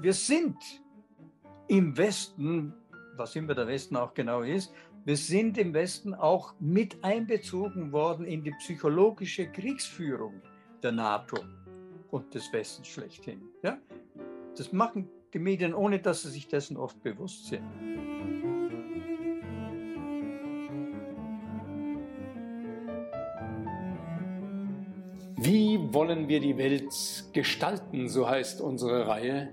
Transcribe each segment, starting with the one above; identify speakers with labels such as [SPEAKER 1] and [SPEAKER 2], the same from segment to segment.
[SPEAKER 1] Wir sind im Westen, was immer der Westen auch genau ist, wir sind im Westen auch mit einbezogen worden in die psychologische Kriegsführung der NATO und des Westens schlechthin. Ja? Das machen die Medien, ohne dass sie sich dessen oft bewusst sind.
[SPEAKER 2] Wollen wir die Welt gestalten, so heißt unsere Reihe.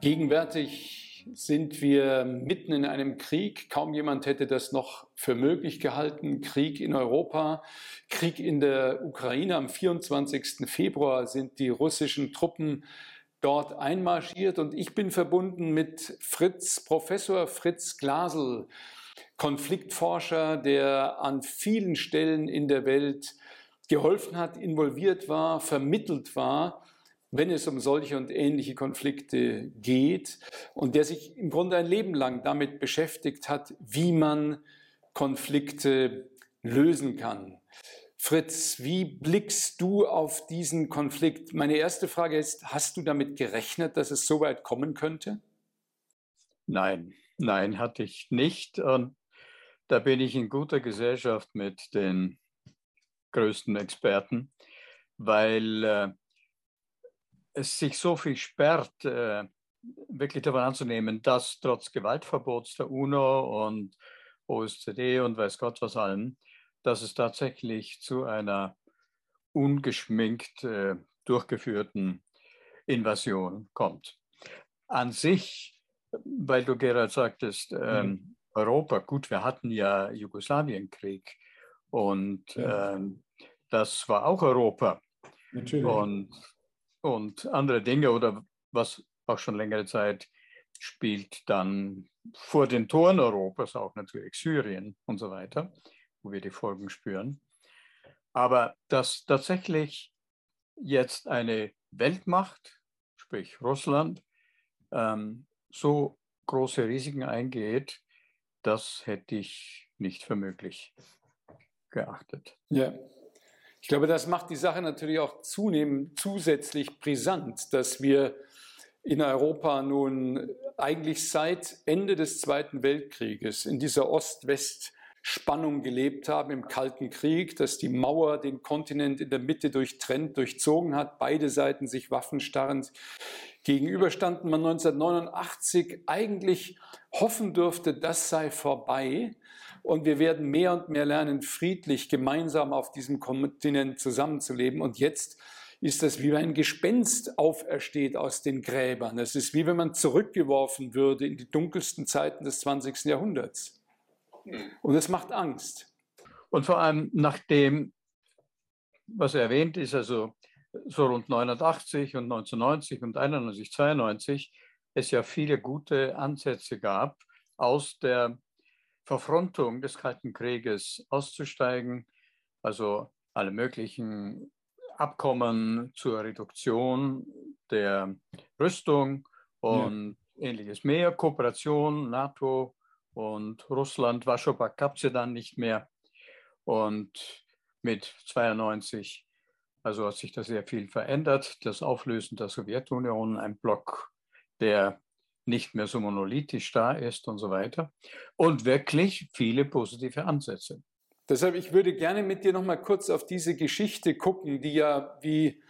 [SPEAKER 2] Gegenwärtig sind wir mitten in einem Krieg. Kaum jemand hätte das noch für möglich gehalten. Krieg in Europa, Krieg in der Ukraine. Am 24. Februar sind die russischen Truppen dort einmarschiert und ich bin verbunden mit Fritz, Professor Fritz Glasel, Konfliktforscher, der an vielen Stellen in der Welt geholfen hat, involviert war, vermittelt war wenn es um solche und ähnliche Konflikte geht und der sich im Grunde ein Leben lang damit beschäftigt hat, wie man Konflikte lösen kann. Fritz, wie blickst du auf diesen Konflikt? Meine erste Frage ist, hast du damit gerechnet, dass es so weit kommen könnte?
[SPEAKER 1] Nein, nein, hatte ich nicht. Und da bin ich in guter Gesellschaft mit den größten Experten, weil äh, es sich so viel sperrt, äh, wirklich davon anzunehmen, dass trotz Gewaltverbots der UNO und OSZE und weiß Gott was allem, dass es tatsächlich zu einer ungeschminkt äh, durchgeführten Invasion kommt. An sich, weil du Gerald sagtest, ähm, mhm. Europa, gut, wir hatten ja Jugoslawienkrieg und ja. ähm, das war auch Europa. Natürlich. Und und andere Dinge oder was auch schon längere Zeit spielt dann vor den Toren Europas auch natürlich Syrien und so weiter, wo wir die Folgen spüren. Aber dass tatsächlich jetzt eine Weltmacht, sprich Russland, ähm, so große Risiken eingeht, das hätte ich nicht für möglich geachtet.
[SPEAKER 2] Ja, ich glaube, das macht die Sache natürlich auch zunehmend zusätzlich brisant, dass wir in Europa nun eigentlich seit Ende des Zweiten Weltkrieges in dieser Ost-West-Spannung gelebt haben, im Kalten Krieg, dass die Mauer den Kontinent in der Mitte durchtrennt, durchzogen hat, beide Seiten sich waffenstarrend gegenüberstanden. Man 1989 eigentlich hoffen dürfte, das sei vorbei. Und wir werden mehr und mehr lernen, friedlich gemeinsam auf diesem Kontinent zusammenzuleben. Und jetzt ist das wie ein Gespenst aufersteht aus den Gräbern. Es ist wie wenn man zurückgeworfen würde in die dunkelsten Zeiten des 20. Jahrhunderts. Und es macht Angst.
[SPEAKER 1] Und vor allem nach dem, was erwähnt ist, also so rund 89 und 1990 und 91, 92, es ja viele gute Ansätze gab, aus der Verfrontung des Kalten Krieges auszusteigen, also alle möglichen Abkommen zur Reduktion der Rüstung und ja. ähnliches mehr, Kooperation, NATO und Russland, Warschau gab es ja dann nicht mehr. Und mit 92, also hat sich da sehr viel verändert. Das Auflösen der Sowjetunion, ein Block, der nicht mehr so monolithisch da ist und so weiter. Und wirklich viele positive Ansätze.
[SPEAKER 2] Deshalb, ich würde gerne mit dir noch mal kurz auf diese Geschichte gucken, die ja wie,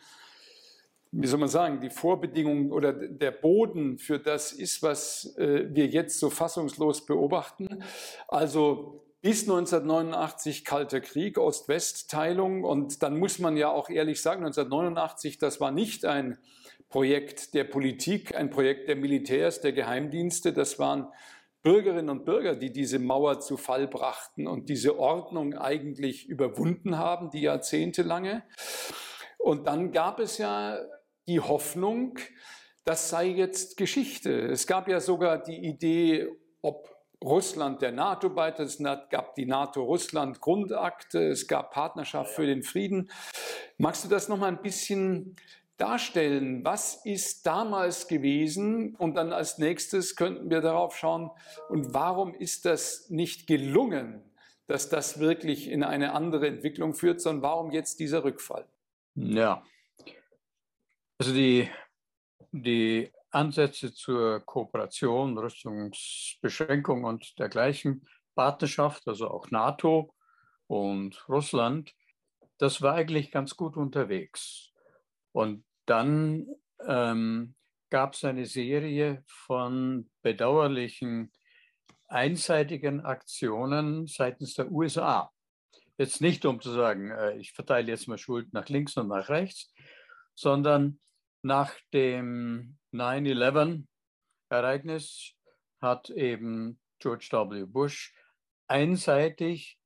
[SPEAKER 2] wie soll man sagen, die Vorbedingung oder der Boden für das ist, was äh, wir jetzt so fassungslos beobachten. Also bis 1989 Kalter Krieg, Ost-West-Teilung. Und dann muss man ja auch ehrlich sagen, 1989, das war nicht ein Projekt der Politik, ein Projekt der Militärs, der Geheimdienste. Das waren Bürgerinnen und Bürger, die diese Mauer zu Fall brachten und diese Ordnung eigentlich überwunden haben, die jahrzehntelange. Und dann gab es ja die Hoffnung, das sei jetzt Geschichte. Es gab ja sogar die Idee, ob Russland der NATO beitritt. Es gab die NATO-Russland-Grundakte, es gab Partnerschaft für den Frieden. Magst du das noch mal ein bisschen darstellen, was ist damals gewesen und dann als nächstes könnten wir darauf schauen, und warum ist das nicht gelungen, dass das wirklich in eine andere Entwicklung führt, sondern warum jetzt dieser Rückfall?
[SPEAKER 1] Ja, also die, die Ansätze zur Kooperation, Rüstungsbeschränkung und dergleichen, Partnerschaft, also auch NATO und Russland, das war eigentlich ganz gut unterwegs. Und dann ähm, gab es eine Serie von bedauerlichen einseitigen Aktionen seitens der USA. Jetzt nicht, um zu sagen, äh, ich verteile jetzt mal Schuld nach links und nach rechts, sondern nach dem 9-11-Ereignis hat eben George W. Bush einseitig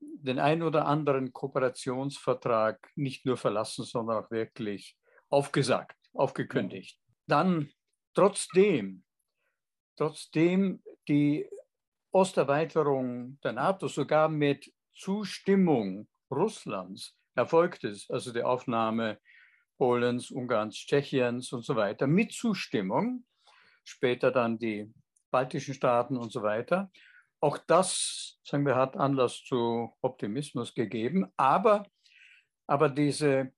[SPEAKER 1] den ein oder anderen Kooperationsvertrag nicht nur verlassen, sondern auch wirklich aufgesagt, aufgekündigt. Dann trotzdem, trotzdem die Osterweiterung der NATO sogar mit Zustimmung Russlands erfolgt ist, also die Aufnahme Polens, Ungarns, Tschechiens und so weiter, mit Zustimmung, später dann die baltischen Staaten und so weiter. Auch das, sagen wir, hat Anlass zu Optimismus gegeben, aber, aber diese,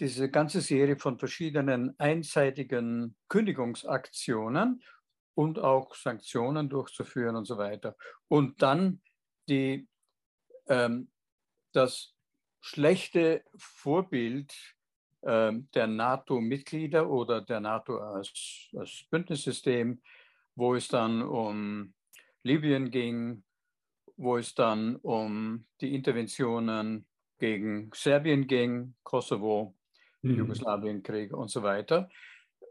[SPEAKER 1] diese ganze Serie von verschiedenen einseitigen Kündigungsaktionen und auch Sanktionen durchzuführen und so weiter. Und dann die, ähm, das schlechte Vorbild ähm, der NATO-Mitglieder oder der NATO als, als Bündnissystem, wo es dann um Libyen ging, wo es dann um die Interventionen gegen Serbien ging, Kosovo, mhm. Jugoslawienkrieg und so weiter,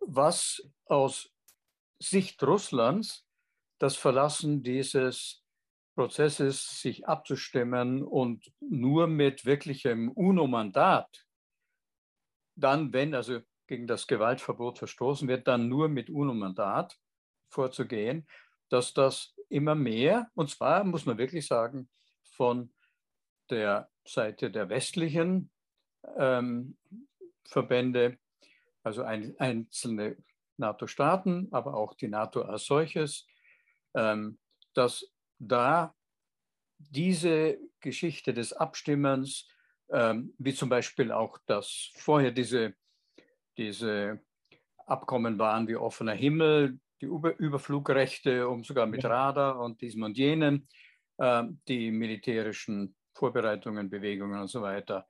[SPEAKER 1] was aus Sicht Russlands das Verlassen dieses Prozesses sich abzustimmen und nur mit wirklichem UNO-Mandat, dann, wenn also gegen das Gewaltverbot verstoßen wird, dann nur mit UNO-Mandat vorzugehen, dass das immer mehr, und zwar muss man wirklich sagen, von der Seite der westlichen ähm, Verbände, also ein, einzelne NATO-Staaten, aber auch die NATO als solches, ähm, dass da diese Geschichte des Abstimmens, ähm, wie zum Beispiel auch, dass vorher diese, diese Abkommen waren wie offener Himmel, die Über Überflugrechte, um sogar mit Radar und diesem und jenem, äh, die militärischen Vorbereitungen, Bewegungen und so weiter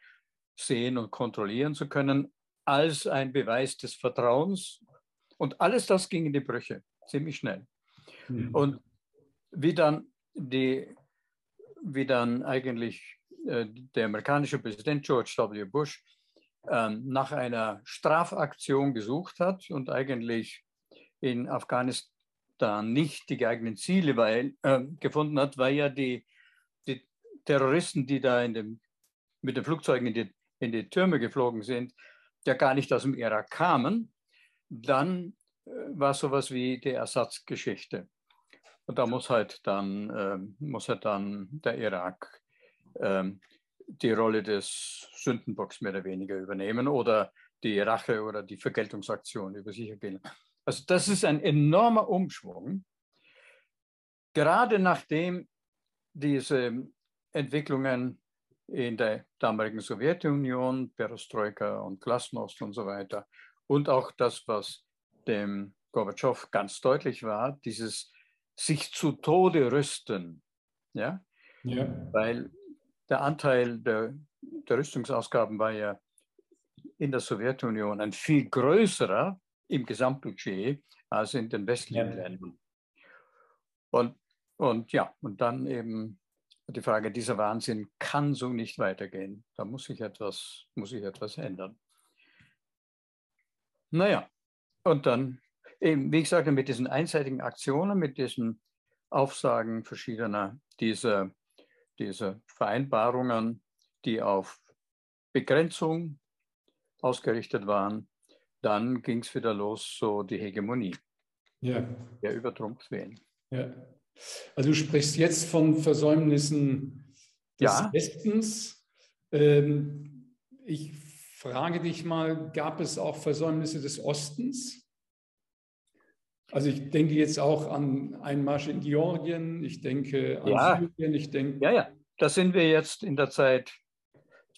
[SPEAKER 1] sehen und kontrollieren zu können, als ein Beweis des Vertrauens und alles das ging in die Brüche, ziemlich schnell. Mhm. Und wie dann, die, wie dann eigentlich äh, der amerikanische Präsident George W. Bush äh, nach einer Strafaktion gesucht hat und eigentlich in Afghanistan nicht die geeigneten Ziele weil, äh, gefunden hat, weil ja die, die Terroristen, die da in dem, mit den Flugzeugen in die, in die Türme geflogen sind, ja gar nicht aus dem Irak kamen, dann äh, war sowas wie die Ersatzgeschichte. Und da muss halt dann, äh, muss halt dann der Irak äh, die Rolle des Sündenbocks mehr oder weniger übernehmen oder die Rache oder die Vergeltungsaktion über sich ergehen. Also das ist ein enormer Umschwung. Gerade nachdem diese Entwicklungen in der damaligen Sowjetunion, Perestroika und Glasnost und so weiter und auch das, was dem Gorbatschow ganz deutlich war, dieses sich zu Tode rüsten. Ja? ja. Weil der Anteil der, der Rüstungsausgaben war ja in der Sowjetunion ein viel größerer im Gesamtbudget als in den westlichen ja. Ländern. Und, und ja, und dann eben die Frage, dieser Wahnsinn kann so nicht weitergehen. Da muss sich etwas, muss sich etwas ändern. Naja, und dann, eben, wie ich sagte, mit diesen einseitigen Aktionen, mit diesen Aufsagen verschiedener dieser, dieser Vereinbarungen, die auf Begrenzung ausgerichtet waren, dann ging es wieder los, so die Hegemonie. Ja. Der übertrumpft wen.
[SPEAKER 2] Ja. Also du sprichst jetzt von Versäumnissen des ja. Westens. Ähm, ich frage dich mal, gab es auch Versäumnisse des Ostens? Also ich denke jetzt auch an Einmarsch in Georgien, ich denke an
[SPEAKER 1] ja. Syrien,
[SPEAKER 2] ich denke.
[SPEAKER 1] Ja, ja. da sind wir jetzt in der Zeit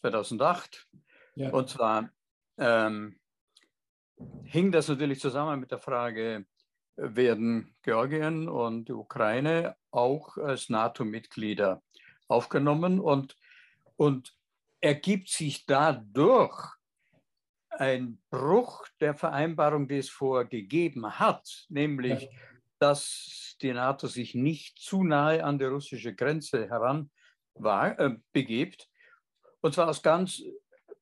[SPEAKER 1] 2008. Ja. Und zwar ähm, hing das natürlich zusammen mit der Frage, werden Georgien und die Ukraine auch als NATO-Mitglieder aufgenommen und, und ergibt sich dadurch ein Bruch der Vereinbarung, die es vorher gegeben hat, nämlich, ja. dass die NATO sich nicht zu nahe an die russische Grenze heran war, äh, begibt, und zwar aus ganz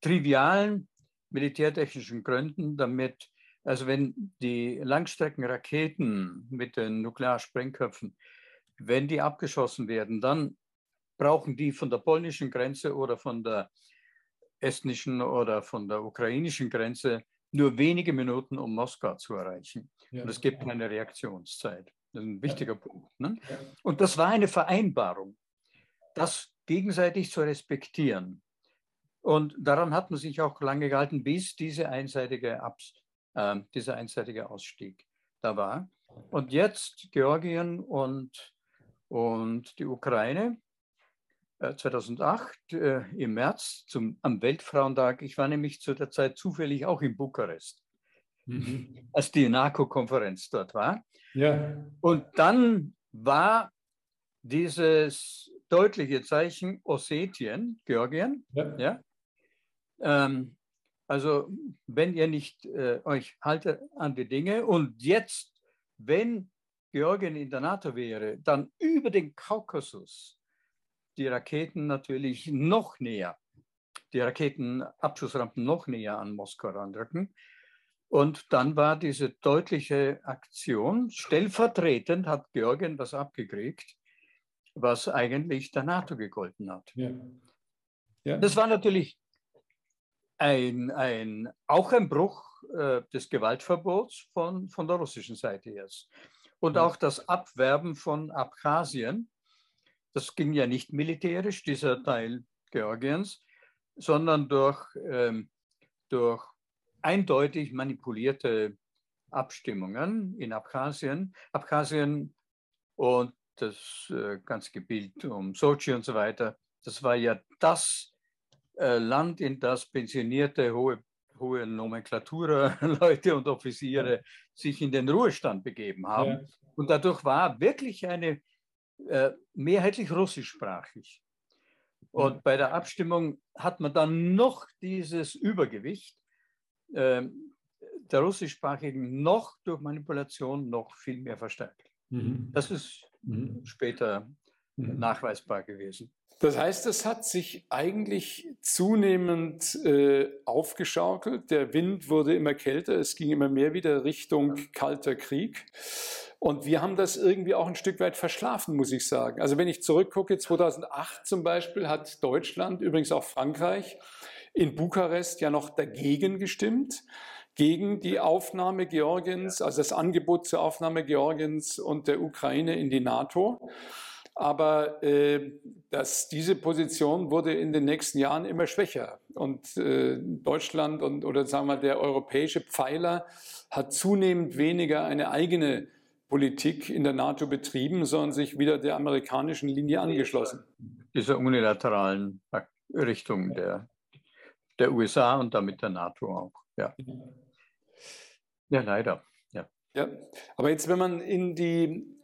[SPEAKER 1] trivialen militärtechnischen Gründen, damit, also wenn die Langstreckenraketen mit den Nuklearsprengköpfen, wenn die abgeschossen werden, dann brauchen die von der polnischen Grenze oder von der estnischen oder von der ukrainischen Grenze nur wenige Minuten, um Moskau zu erreichen. Ja. Und es gibt keine Reaktionszeit. Das ist ein wichtiger ja. Punkt. Ne? Und das war eine Vereinbarung, das gegenseitig zu respektieren. Und daran hat man sich auch lange gehalten, bis diese einseitige Abs äh, dieser einseitige Ausstieg da war. Und jetzt Georgien und, und die Ukraine 2008 äh, äh, im März zum, am Weltfrauentag. Ich war nämlich zu der Zeit zufällig auch in Bukarest, mhm. als die NACO-Konferenz dort war. Ja. Und dann war dieses deutliche Zeichen Ossetien, Georgien, ja. ja ähm, also wenn ihr nicht äh, euch haltet an die Dinge und jetzt, wenn Georgien in der NATO wäre, dann über den Kaukasus die Raketen natürlich noch näher, die Raketenabschussrampen noch näher an Moskau ranrücken. Und dann war diese deutliche Aktion, stellvertretend hat Georgien was abgekriegt, was eigentlich der NATO gegolten hat. Ja. Ja. Das war natürlich ein, ein, auch ein Bruch äh, des Gewaltverbots von, von der russischen Seite jetzt. Und auch das Abwerben von Abchasien, das ging ja nicht militärisch, dieser Teil Georgiens, sondern durch, ähm, durch eindeutig manipulierte Abstimmungen in Abchasien. Abchasien und das äh, ganze Gebiet um Sochi und so weiter, das war ja das äh, Land, in das pensionierte hohe, hohe Nomenklaturleute und Offiziere sich in den Ruhestand begeben haben. Ja. Und dadurch war wirklich eine äh, mehrheitlich russischsprachig. Und bei der Abstimmung hat man dann noch dieses Übergewicht äh, der russischsprachigen noch durch Manipulation noch viel mehr verstärkt. Mhm. Das ist mhm. später mhm. nachweisbar gewesen.
[SPEAKER 2] Das heißt, es hat sich eigentlich zunehmend äh, aufgeschaukelt. Der Wind wurde immer kälter, es ging immer mehr wieder Richtung kalter Krieg. Und wir haben das irgendwie auch ein Stück weit verschlafen, muss ich sagen. Also wenn ich zurückgucke, 2008 zum Beispiel hat Deutschland, übrigens auch Frankreich, in Bukarest ja noch dagegen gestimmt, gegen die Aufnahme Georgiens, also das Angebot zur Aufnahme Georgiens und der Ukraine in die NATO. Aber äh, dass diese Position wurde in den nächsten Jahren immer schwächer. Und äh, Deutschland und oder sagen wir der europäische Pfeiler hat zunehmend weniger eine eigene Politik in der NATO betrieben, sondern sich wieder der amerikanischen Linie angeschlossen.
[SPEAKER 1] Dieser unilateralen Richtung der, der USA und damit der NATO auch. Ja, ja leider. Ja.
[SPEAKER 2] ja. Aber jetzt, wenn man in die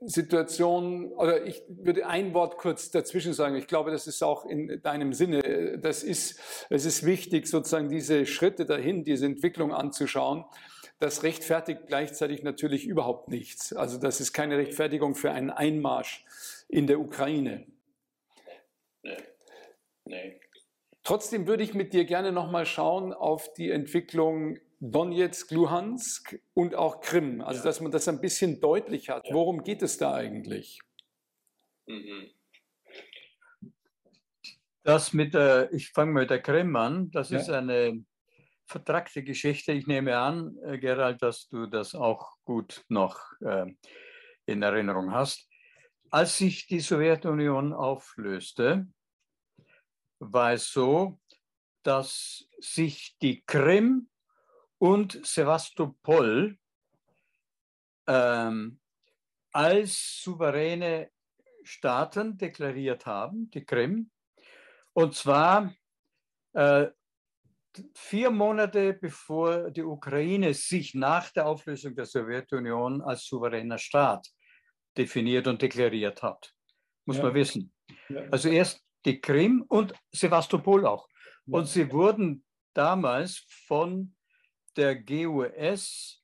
[SPEAKER 2] Situation, oder ich würde ein Wort kurz dazwischen sagen. Ich glaube, das ist auch in deinem Sinne. Das ist, es ist wichtig, sozusagen diese Schritte dahin, diese Entwicklung anzuschauen. Das rechtfertigt gleichzeitig natürlich überhaupt nichts. Also das ist keine Rechtfertigung für einen Einmarsch in der Ukraine. Nee. Nee. Trotzdem würde ich mit dir gerne nochmal schauen auf die Entwicklung Donetsk, Luhansk und auch Krim. Also, ja. dass man das ein bisschen deutlich hat. Worum geht es da eigentlich? Mhm.
[SPEAKER 1] Das mit der, ich fange mit der Krim an, das ja. ist eine vertrackte Geschichte. Ich nehme an, äh, Gerald, dass du das auch gut noch äh, in Erinnerung hast. Als sich die Sowjetunion auflöste, war es so, dass sich die Krim und Sevastopol ähm, als souveräne Staaten deklariert haben, die Krim. Und zwar äh, vier Monate bevor die Ukraine sich nach der Auflösung der Sowjetunion als souveräner Staat definiert und deklariert hat. Muss ja. man wissen. Ja. Also erst die Krim und Sevastopol auch. Und sie wurden damals von der GUS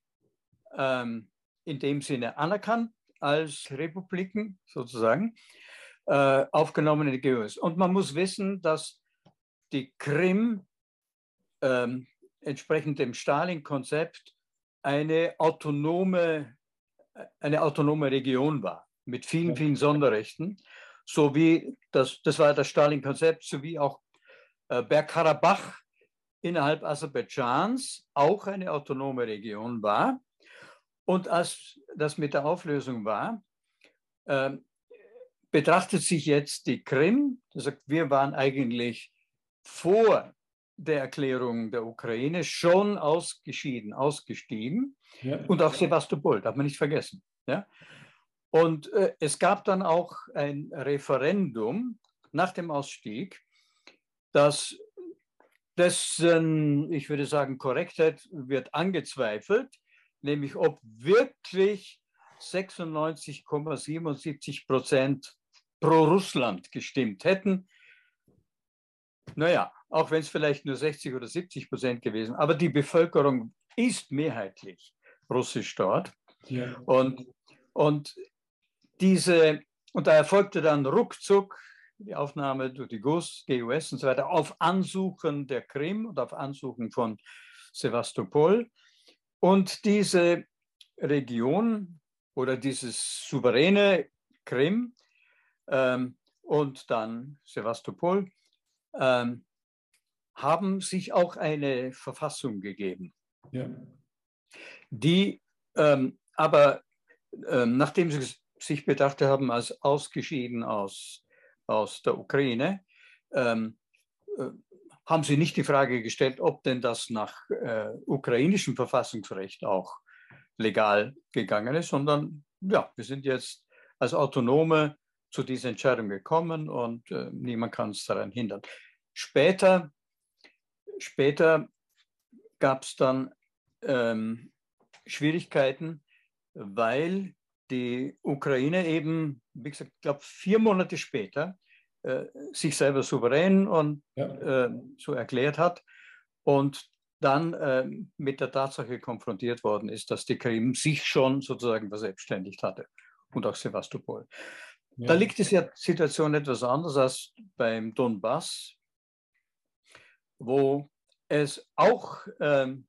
[SPEAKER 1] ähm, in dem Sinne anerkannt als Republiken sozusagen, äh, aufgenommen in die GUS. Und man muss wissen, dass die Krim ähm, entsprechend dem Stalin-Konzept eine autonome, eine autonome Region war, mit vielen, vielen Sonderrechten, sowie das, das war das Stalin-Konzept, sowie auch äh, Bergkarabach innerhalb Aserbaidschans auch eine autonome Region war. Und als das mit der Auflösung war, äh, betrachtet sich jetzt die Krim, das sagt, wir waren eigentlich vor der Erklärung der Ukraine schon ausgeschieden, ausgestiegen. Ja. Und auch Sevastopol, darf man nicht vergessen. Ja? Und äh, es gab dann auch ein Referendum nach dem Ausstieg, das dessen, ich würde sagen, Korrektheit wird angezweifelt, nämlich ob wirklich 96,77 Prozent pro Russland gestimmt hätten. Naja, auch wenn es vielleicht nur 60 oder 70 Prozent gewesen, aber die Bevölkerung ist mehrheitlich russisch dort. Ja. Und, und diese, und da erfolgte dann ruckzuck die Aufnahme durch die GUS, GUS und so weiter auf Ansuchen der Krim und auf Ansuchen von Sevastopol. Und diese Region oder dieses souveräne Krim ähm, und dann Sevastopol ähm, haben sich auch eine Verfassung gegeben, ja. die ähm, aber ähm, nachdem sie sich betrachtet haben als ausgeschieden aus, aus der Ukraine, ähm, äh, haben sie nicht die Frage gestellt, ob denn das nach äh, ukrainischem Verfassungsrecht auch legal gegangen ist, sondern ja, wir sind jetzt als Autonome zu dieser Entscheidung gekommen und äh, niemand kann uns daran hindern. Später, später gab es dann ähm, Schwierigkeiten, weil die Ukraine eben, wie gesagt, ich glaube, vier Monate später äh, sich selber souverän und ja. äh, so erklärt hat und dann äh, mit der Tatsache konfrontiert worden ist, dass die Krim sich schon sozusagen verselbstständigt hatte und auch Sevastopol. Ja. Da liegt die Situation etwas anders als beim Donbass, wo es auch ähm,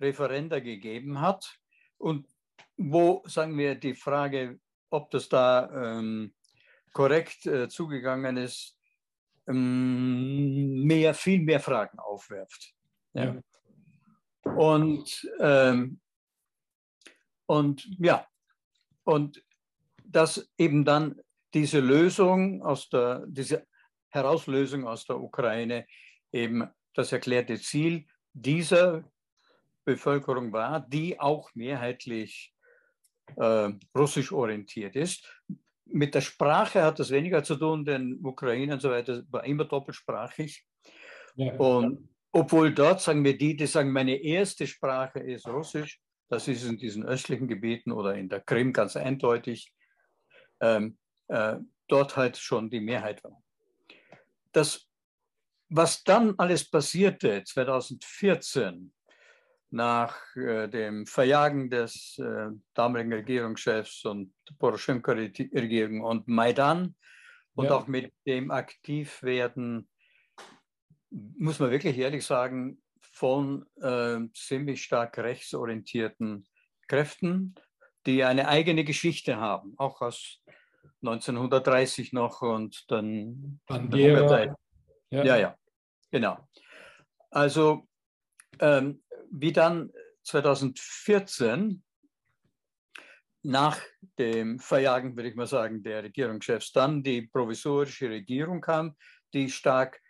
[SPEAKER 1] Referenda gegeben hat und wo, sagen wir, die Frage, ob das da ähm, korrekt äh, zugegangen ist, ähm, mehr, viel mehr Fragen aufwerft. Ja. ja. Und, ähm, und ja, und dass eben dann diese Lösung aus der, diese Herauslösung aus der Ukraine eben das erklärte Ziel dieser Bevölkerung war, die auch mehrheitlich äh, russisch orientiert ist mit der Sprache hat das weniger zu tun, denn Ukraine und so weiter war immer doppelsprachig. Ja. Und obwohl dort, sagen wir die, die sagen, meine erste Sprache ist Russisch, das ist in diesen östlichen Gebieten oder in der Krim ganz eindeutig, ähm, äh, dort halt schon die Mehrheit war. Das, was dann alles passierte 2014, nach äh, dem Verjagen des äh, damaligen Regierungschefs und Poroschenko-Regierung und Maidan und ja. auch mit dem Aktivwerden, muss man wirklich ehrlich sagen, von äh, ziemlich stark rechtsorientierten Kräften, die eine eigene Geschichte haben, auch aus 1930 noch und dann
[SPEAKER 2] Bandera.
[SPEAKER 1] Ja. ja, ja, genau. Also ähm, wie dann 2014 nach dem Verjagen, würde ich mal sagen, der Regierungschefs dann die provisorische Regierung kam, die stark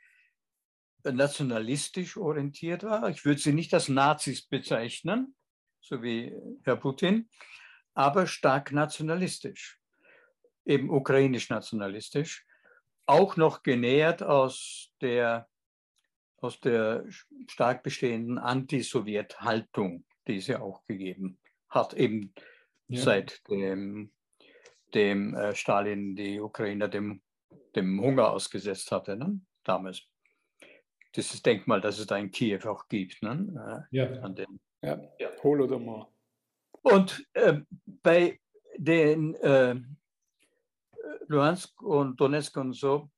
[SPEAKER 1] nationalistisch orientiert war. Ich würde sie nicht als Nazis bezeichnen, so wie Herr Putin, aber stark nationalistisch. eben ukrainisch-nationalistisch, auch noch genährt aus der, aus der stark bestehenden Anti-Sowjet-Haltung, die es ja auch gegeben hat, eben ja. seit dem, dem äh, Stalin die Ukrainer dem, dem Hunger ausgesetzt hatte, ne? damals. Dieses Denkmal, das es da in Kiew auch gibt. Ne?
[SPEAKER 2] Äh, ja. An den, ja. ja. Holodomor.
[SPEAKER 1] Und äh, bei den äh, Luhansk und Donetsk und so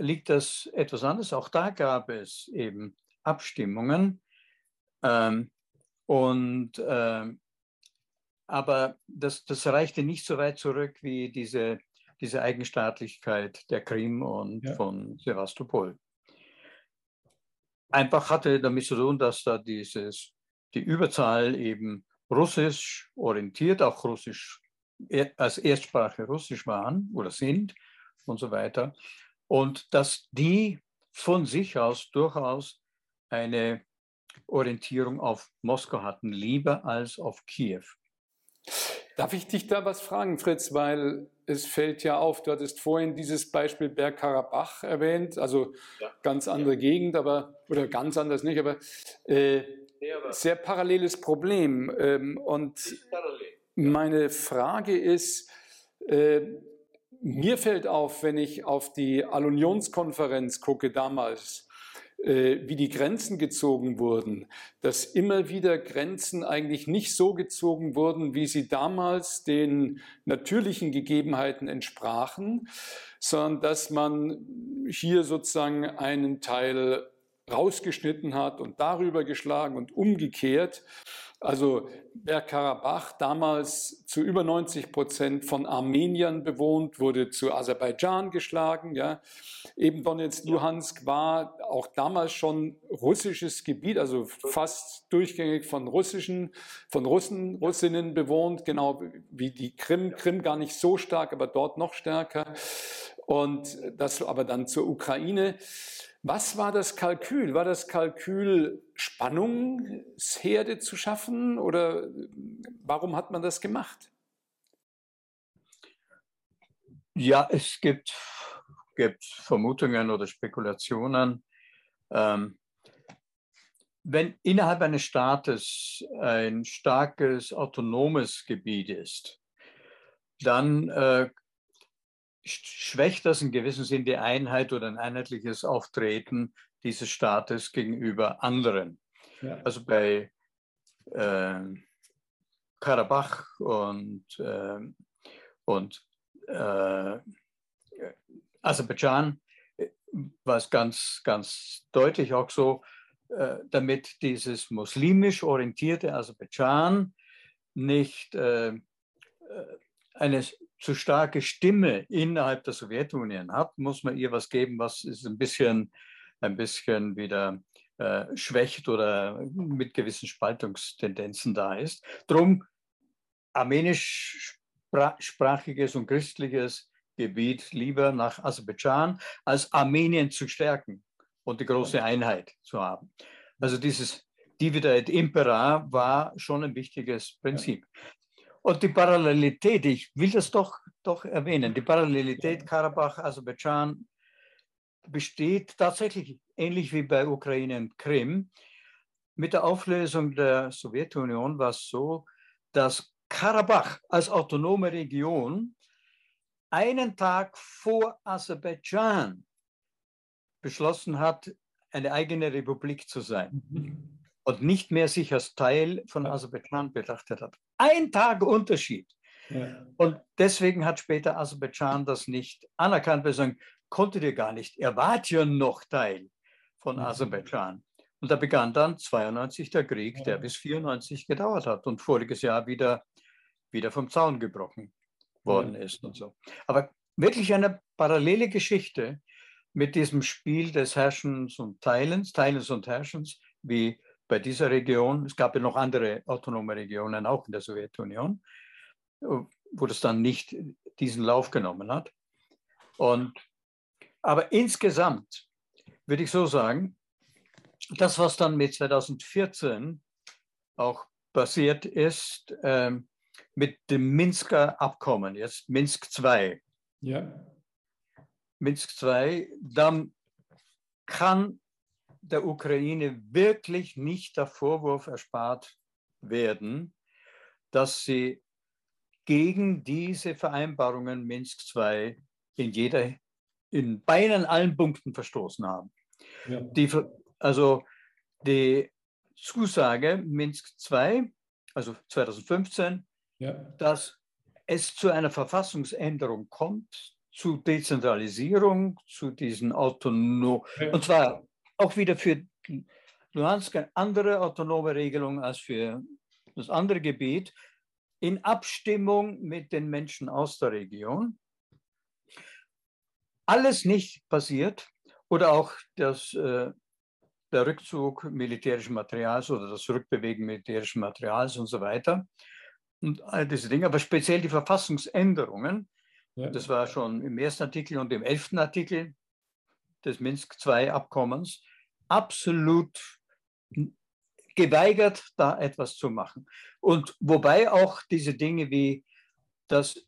[SPEAKER 1] liegt das etwas anders. Auch da gab es eben Abstimmungen. Ähm, und äh, aber das, das reichte nicht so weit zurück wie diese, diese Eigenstaatlichkeit der Krim und ja. von Sevastopol. Einfach hatte damit zu tun, dass da dieses, die Überzahl eben russisch orientiert, auch russisch als Erstsprache russisch waren oder sind und so weiter. Und dass die von sich aus durchaus eine Orientierung auf Moskau hatten, lieber als auf Kiew.
[SPEAKER 2] Darf ich dich da was fragen, Fritz? Weil es fällt ja auf, du hattest vorhin dieses Beispiel Bergkarabach erwähnt, also ja. ganz andere ja. Gegend, aber, oder ganz anders nicht, aber, äh, sehr paralleles Problem. Ähm, und meine Frage ist, äh, mir fällt auf, wenn ich auf die Alunionskonferenz gucke damals, äh, wie die Grenzen gezogen wurden, dass immer wieder Grenzen eigentlich nicht so gezogen wurden, wie sie damals den natürlichen Gegebenheiten entsprachen, sondern dass man hier sozusagen einen Teil rausgeschnitten hat und darüber geschlagen und umgekehrt. Also Bergkarabach, damals zu über 90 Prozent von Armeniern bewohnt, wurde zu Aserbaidschan geschlagen. Ja. Eben Donetsk, Luhansk war auch damals schon russisches Gebiet, also fast durchgängig von russischen, von Russen, Russinnen bewohnt, genau wie die Krim. Krim gar nicht so stark, aber dort noch stärker. Und das aber dann zur Ukraine. Was war das Kalkül? War das Kalkül, Spannungsherde zu schaffen oder warum hat man das gemacht?
[SPEAKER 1] Ja, es gibt, gibt Vermutungen oder Spekulationen. Ähm, wenn innerhalb eines Staates ein starkes autonomes Gebiet ist, dann äh, schwächt das in gewissem Sinn die Einheit oder ein einheitliches Auftreten dieses Staates gegenüber anderen. Ja. Also bei äh, Karabach und, äh, und äh, Aserbaidschan war es ganz, ganz deutlich auch so, äh, damit dieses muslimisch orientierte Aserbaidschan nicht äh, äh, eine zu starke Stimme innerhalb der Sowjetunion hat, muss man ihr was geben, was es ein bisschen, ein bisschen wieder äh, schwächt oder mit gewissen Spaltungstendenzen da ist. Drum armenischsprachiges und christliches Gebiet lieber nach Aserbaidschan, als Armenien zu stärken und die große Einheit zu haben. Also dieses Divida et Impera war schon ein wichtiges Prinzip. Und die Parallelität, ich will das doch, doch erwähnen, die Parallelität Karabach, Aserbaidschan besteht tatsächlich ähnlich wie bei Ukraine und Krim. Mit der Auflösung der Sowjetunion war es so, dass Karabach als autonome Region einen Tag vor Aserbaidschan beschlossen hat, eine eigene Republik zu sein. Und nicht mehr sich als Teil von Aserbaidschan betrachtet hat. Ein Tag Unterschied. Ja. Und deswegen hat später Aserbaidschan das nicht anerkannt, weil sagen, konntet ihr gar nicht, er war ja noch Teil von mhm. Aserbaidschan. Und da begann dann 92 der Krieg, der bis 94 gedauert hat und voriges Jahr wieder, wieder vom Zaun gebrochen worden ist und so. Aber wirklich eine parallele Geschichte mit diesem Spiel des Herrschens und Teilens, Teilens und Herrschens, wie bei dieser Region. Es gab ja noch andere autonome Regionen, auch in der Sowjetunion, wo das dann nicht diesen Lauf genommen hat. Und, aber insgesamt würde ich so sagen, das, was dann mit 2014 auch passiert ist, äh, mit dem Minsker Abkommen, jetzt Minsk II,
[SPEAKER 2] Ja.
[SPEAKER 1] Minsk II, dann kann der Ukraine wirklich nicht der Vorwurf erspart werden, dass sie gegen diese Vereinbarungen Minsk II in jeder, in beinahe allen Punkten verstoßen haben. Ja. Die, also die Zusage Minsk II, also 2015, ja. dass es zu einer Verfassungsänderung kommt, zu Dezentralisierung, zu diesen autonomen, ja. und zwar auch wieder für Luhansk eine andere autonome Regelung als für das andere Gebiet, in Abstimmung mit den Menschen aus der Region. Alles nicht passiert oder auch das, äh, der Rückzug militärischen Materials oder das Rückbewegen militärischen Materials und so weiter und all diese Dinge, aber speziell die Verfassungsänderungen. Ja. Das war schon im ersten Artikel und im elften Artikel des Minsk-II-Abkommens absolut geweigert, da etwas zu machen. Und wobei auch diese Dinge wie das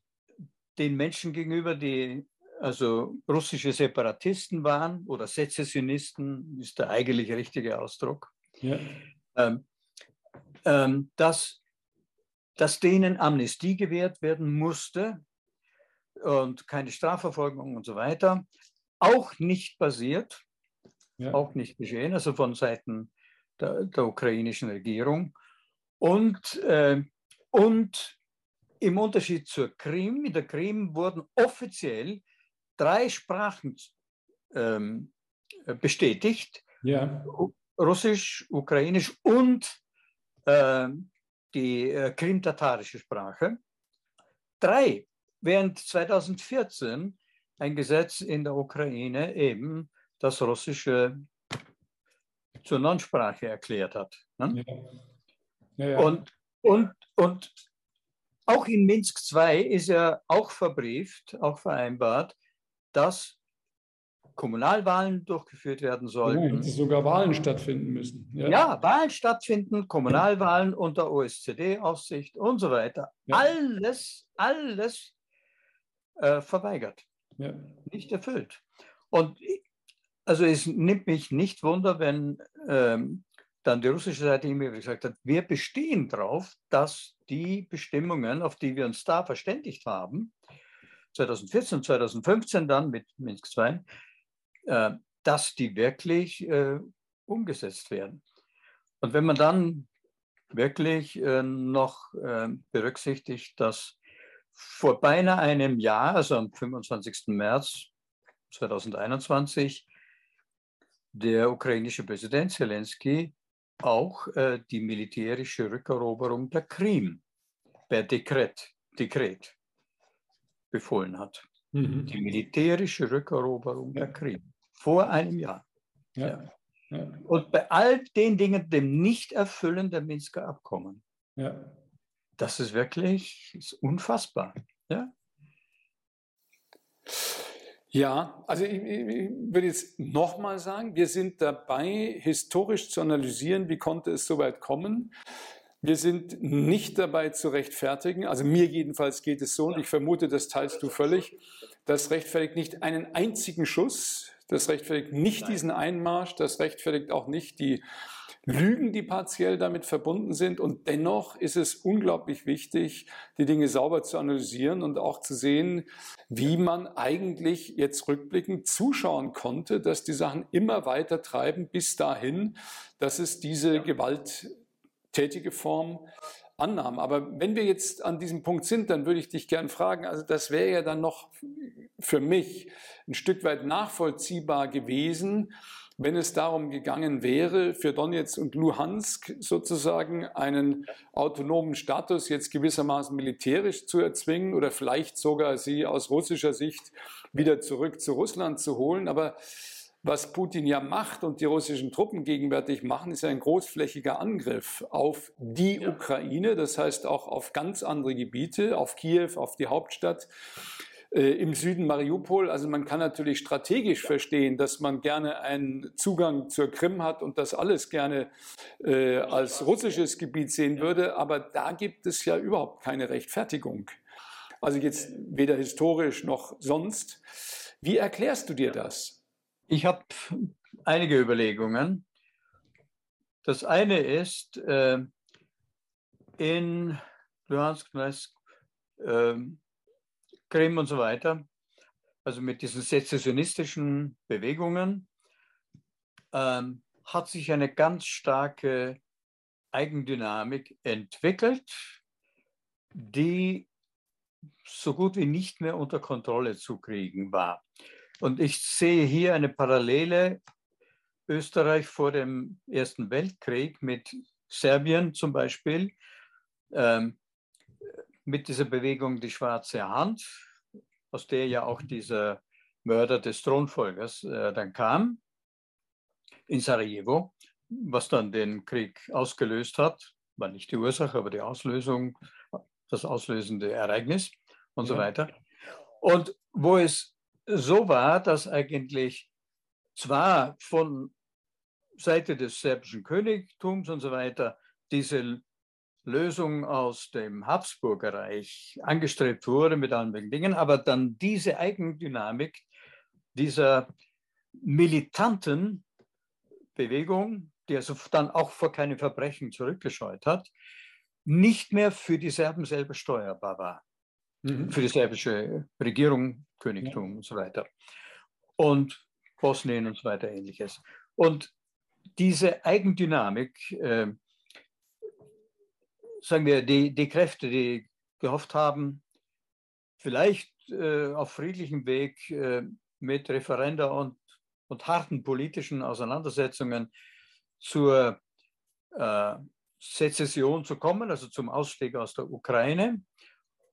[SPEAKER 1] den Menschen gegenüber, die also russische Separatisten waren oder Sezessionisten, ist der eigentlich richtige Ausdruck, ja. ähm, ähm, dass, dass denen Amnestie gewährt werden musste und keine Strafverfolgung und so weiter, auch nicht basiert, ja. auch nicht geschehen, also von Seiten der, der ukrainischen Regierung. Und, äh, und im Unterschied zur Krim, in der Krim wurden offiziell drei Sprachen ähm, bestätigt. Ja. Russisch, Ukrainisch und äh, die äh, krim-tatarische Sprache. Drei, während 2014 ein Gesetz in der Ukraine eben das Russische zur Non-Sprache erklärt hat. Ne? Ja. Ja, ja. Und, und, und auch in Minsk II ist ja auch verbrieft, auch vereinbart, dass Kommunalwahlen durchgeführt werden sollten.
[SPEAKER 2] dass sogar Wahlen stattfinden müssen.
[SPEAKER 1] Ja. Wahlen stattfinden, Kommunalwahlen unter OSZE-Aufsicht und so weiter. Alles, alles äh, verweigert, nicht erfüllt. Und also es nimmt mich nicht wunder, wenn ähm, dann die russische Seite immer gesagt hat, wir bestehen darauf, dass die Bestimmungen, auf die wir uns da verständigt haben, 2014, 2015 dann mit Minsk II, äh, dass die wirklich äh, umgesetzt werden. Und wenn man dann wirklich äh, noch äh, berücksichtigt, dass vor beinahe einem Jahr, also am 25. März 2021, der ukrainische Präsident Zelensky auch äh, die militärische Rückeroberung der Krim per Dekret, Dekret befohlen hat. Mhm. Die militärische Rückeroberung ja. der Krim vor einem Jahr. Ja. Ja. Und bei all den Dingen dem Nichterfüllen der Minsker Abkommen. Das ist wirklich ist unfassbar. Ja?
[SPEAKER 2] Ja, also ich, ich würde jetzt nochmal sagen, wir sind dabei, historisch zu analysieren, wie konnte es so weit kommen. Wir sind nicht dabei zu rechtfertigen, also mir jedenfalls geht es so, und ich vermute, das teilst du völlig, das rechtfertigt nicht einen einzigen Schuss, das rechtfertigt nicht diesen Einmarsch, das rechtfertigt auch nicht die Lügen, die partiell damit verbunden sind. Und dennoch ist es unglaublich wichtig, die Dinge sauber zu analysieren und auch zu sehen, wie man eigentlich jetzt rückblickend zuschauen konnte, dass die Sachen immer weiter treiben bis dahin, dass es diese gewalttätige Form annahm. Aber wenn wir jetzt an diesem Punkt sind, dann würde ich dich gern fragen, also das wäre ja dann noch für mich ein Stück weit nachvollziehbar gewesen, wenn es darum gegangen wäre, für Donetsk und Luhansk sozusagen einen autonomen Status jetzt gewissermaßen militärisch zu erzwingen oder vielleicht sogar sie aus russischer Sicht wieder zurück zu Russland zu holen. Aber was Putin ja macht und die russischen Truppen gegenwärtig machen, ist ein großflächiger Angriff auf die Ukraine, das heißt auch auf ganz andere Gebiete, auf Kiew, auf die Hauptstadt äh, im Süden Mariupol. Also man kann natürlich strategisch verstehen, dass man gerne einen Zugang zur Krim hat und das alles gerne äh, als russisches Gebiet sehen würde, aber da gibt es ja überhaupt keine Rechtfertigung. Also jetzt weder historisch noch sonst. Wie erklärst du dir das?
[SPEAKER 1] Ich habe einige Überlegungen. Das eine ist, äh, in Luhansk, Donetsk, äh, Krim und so weiter, also mit diesen sezessionistischen Bewegungen, äh, hat sich eine ganz starke Eigendynamik entwickelt, die so gut wie nicht mehr unter Kontrolle zu kriegen war. Und ich sehe hier eine Parallele Österreich vor dem Ersten Weltkrieg mit Serbien zum Beispiel, ähm, mit dieser Bewegung Die Schwarze Hand, aus der ja auch dieser Mörder des Thronfolgers äh, dann kam, in Sarajevo, was dann den Krieg ausgelöst hat, war nicht die Ursache, aber die Auslösung, das auslösende Ereignis und ja. so weiter. Und wo es so war, dass eigentlich zwar von Seite des serbischen Königtums und so weiter diese Lösung aus dem Habsburgerreich angestrebt wurde mit allen möglichen Dingen, aber dann diese Eigendynamik dieser militanten Bewegung, die also dann auch vor keine Verbrechen zurückgescheut hat, nicht mehr für die Serben selber steuerbar war. Mhm. Für die serbische Regierung, Königtum ja. und so weiter. Und Bosnien und so weiter ähnliches. Und diese Eigendynamik, äh, sagen wir, die, die Kräfte, die gehofft haben, vielleicht äh, auf friedlichem Weg äh, mit Referenda und, und harten politischen Auseinandersetzungen zur äh, Sezession zu kommen, also zum Ausstieg aus der Ukraine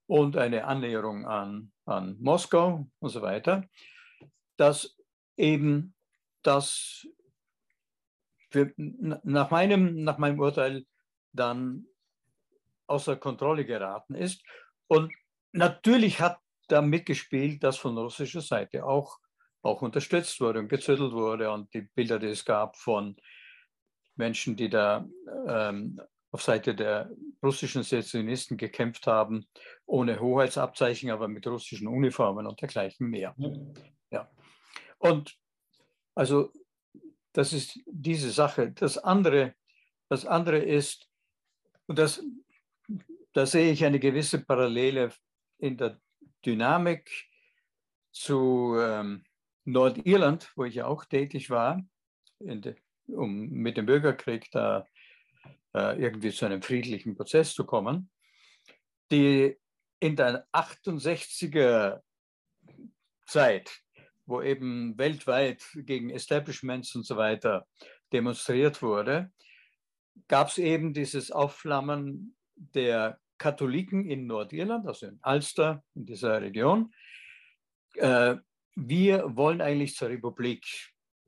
[SPEAKER 1] und eine Annäherung an, an Moskau und so weiter, dass eben das für, nach, meinem, nach meinem Urteil dann außer Kontrolle geraten ist. Und natürlich hat da mitgespielt, dass von russischer Seite auch, auch unterstützt wurde und gezüttelt wurde und die Bilder, die es gab von Menschen, die da ähm, auf Seite der russischen Sezessionisten gekämpft haben, ohne Hoheitsabzeichen, aber mit russischen Uniformen und dergleichen mehr. Ja. Und also das ist diese Sache. Das andere, das andere ist, und das, da sehe ich eine gewisse Parallele in der Dynamik zu ähm, Nordirland, wo ich ja auch tätig war, de, um mit dem Bürgerkrieg da äh, irgendwie zu einem friedlichen Prozess zu kommen, die in der 68er Zeit wo eben weltweit gegen Establishments und so weiter demonstriert wurde, gab es eben dieses Aufflammen der Katholiken in Nordirland, also in Ulster, in dieser Region. Äh, wir wollen eigentlich zur Republik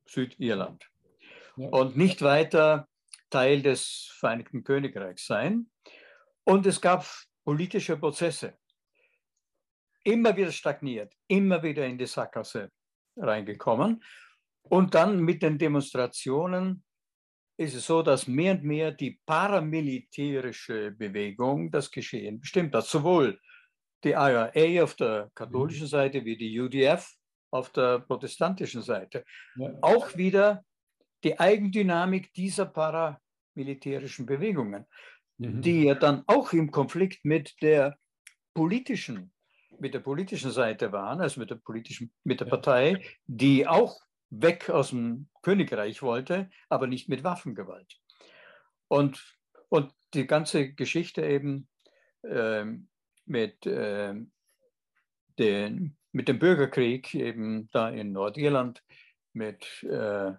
[SPEAKER 1] Südirland ja. und nicht weiter Teil des Vereinigten Königreichs sein. Und es gab politische Prozesse, immer wieder stagniert, immer wieder in die Sackgasse reingekommen. Und dann mit den Demonstrationen ist es so, dass mehr und mehr die paramilitärische Bewegung das Geschehen bestimmt hat. Sowohl die IRA auf der katholischen mhm. Seite wie die UDF auf der protestantischen Seite. Ja. Auch wieder die Eigendynamik dieser paramilitärischen Bewegungen, mhm. die ja dann auch im Konflikt mit der politischen mit der politischen Seite waren, also mit der politischen, mit der Partei, die auch weg aus dem Königreich wollte, aber nicht mit Waffengewalt. Und, und die ganze Geschichte eben äh, mit, äh, den, mit dem Bürgerkrieg eben da in Nordirland mit äh,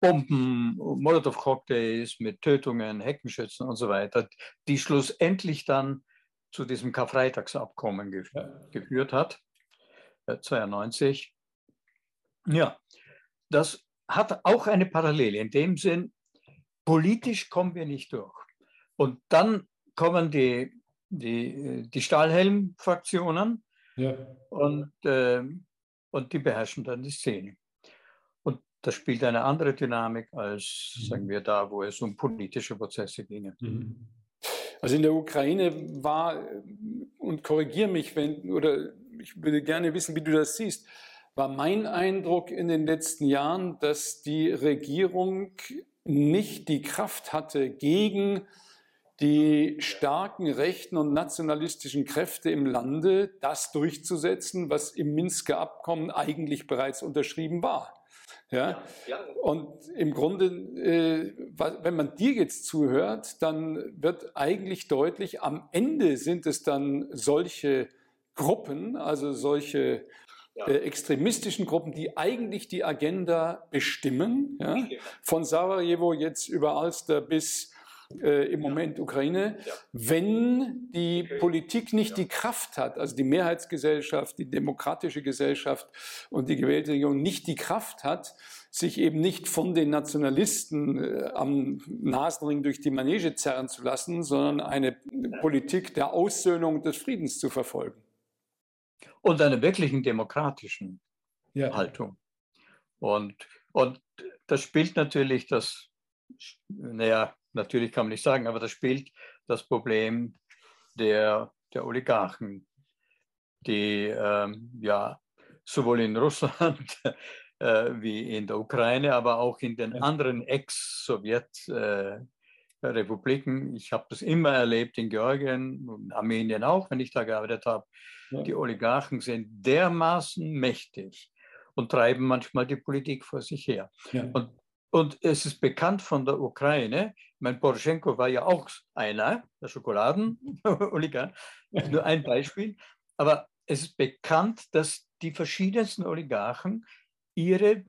[SPEAKER 1] Bomben, Molotow-Cocktails, mit Tötungen, Heckenschützen und so weiter, die schlussendlich dann zu diesem Karfreitagsabkommen geführt hat, 92. Ja, das hat auch eine Parallele in dem Sinn, politisch kommen wir nicht durch. Und dann kommen die, die, die Stahlhelm-Fraktionen ja. und, äh, und die beherrschen dann die Szene. Und das spielt eine andere Dynamik als, mhm. sagen wir, da, wo es um politische Prozesse ging. Mhm.
[SPEAKER 2] Also in der Ukraine war und korrigiere mich, wenn, oder ich würde gerne wissen, wie du das siehst, war mein Eindruck in den letzten Jahren, dass die Regierung nicht die Kraft hatte, gegen die starken rechten und nationalistischen Kräfte im Lande das durchzusetzen, was im Minsker Abkommen eigentlich bereits unterschrieben war. Ja? Und im Grunde, äh, wenn man dir jetzt zuhört, dann wird eigentlich deutlich, am Ende sind es dann solche Gruppen, also solche ja. äh, extremistischen Gruppen, die eigentlich die Agenda bestimmen, ja? von Sarajevo jetzt über Alster bis äh, im Moment Ukraine, wenn die okay. Politik nicht die Kraft hat, also die Mehrheitsgesellschaft, die demokratische Gesellschaft und die gewählte Regierung nicht die Kraft hat, sich eben nicht von den Nationalisten äh, am Nasenring durch die Manege zerren zu lassen, sondern eine Politik der Aussöhnung und des Friedens zu verfolgen.
[SPEAKER 1] Und einer wirklichen demokratischen ja. Haltung. Und, und das spielt natürlich das, naja, natürlich kann man nicht sagen, aber das spielt das Problem der, der Oligarchen, die ähm, ja sowohl in Russland äh, wie in der Ukraine, aber auch in den anderen Ex-Sowjet-Republiken. Äh, ich habe das immer erlebt in Georgien und Armenien auch, wenn ich da gearbeitet habe. Ja. Die Oligarchen sind dermaßen mächtig und treiben manchmal die Politik vor sich her. Ja. Und und es ist bekannt von der Ukraine, mein Poroschenko war ja auch einer, der Schokoladen-Oligarch, nur ein Beispiel, aber es ist bekannt, dass die verschiedensten Oligarchen ihre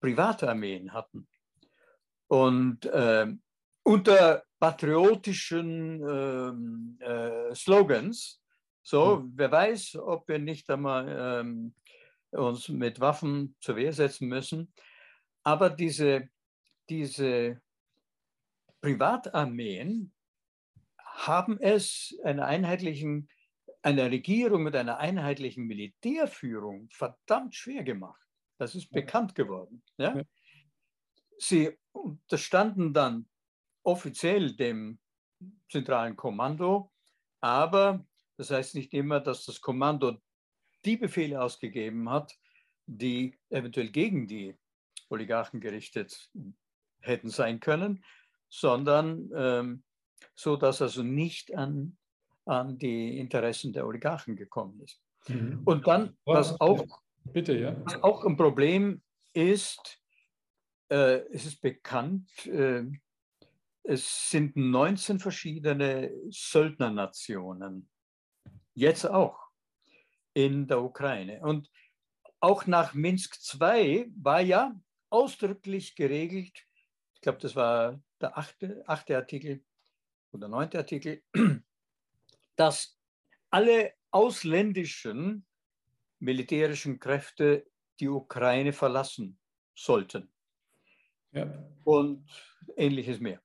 [SPEAKER 1] Privatarmeen hatten. Und äh, unter patriotischen äh, äh, Slogans, so, mhm. wer weiß, ob wir nicht einmal ähm, uns mit Waffen zur Wehr setzen müssen. Aber diese, diese Privatarmeen haben es einer einheitlichen, einer Regierung mit einer einheitlichen Militärführung verdammt schwer gemacht. Das ist bekannt geworden. Ja? Sie unterstanden dann offiziell dem zentralen Kommando, aber das heißt nicht immer, dass das Kommando die Befehle ausgegeben hat, die eventuell gegen die Oligarchen gerichtet hätten sein können, sondern ähm, so, dass also nicht an, an die Interessen der Oligarchen gekommen ist. Mhm. Und dann, was auch, Bitte, ja. was auch ein Problem ist, äh, es ist bekannt, äh, es sind 19 verschiedene Söldnernationen, jetzt auch in der Ukraine. Und auch nach Minsk II war ja ausdrücklich geregelt, ich glaube, das war der achte, achte Artikel oder neunte Artikel, dass alle ausländischen militärischen Kräfte die Ukraine verlassen sollten. Ja. Und ähnliches mehr.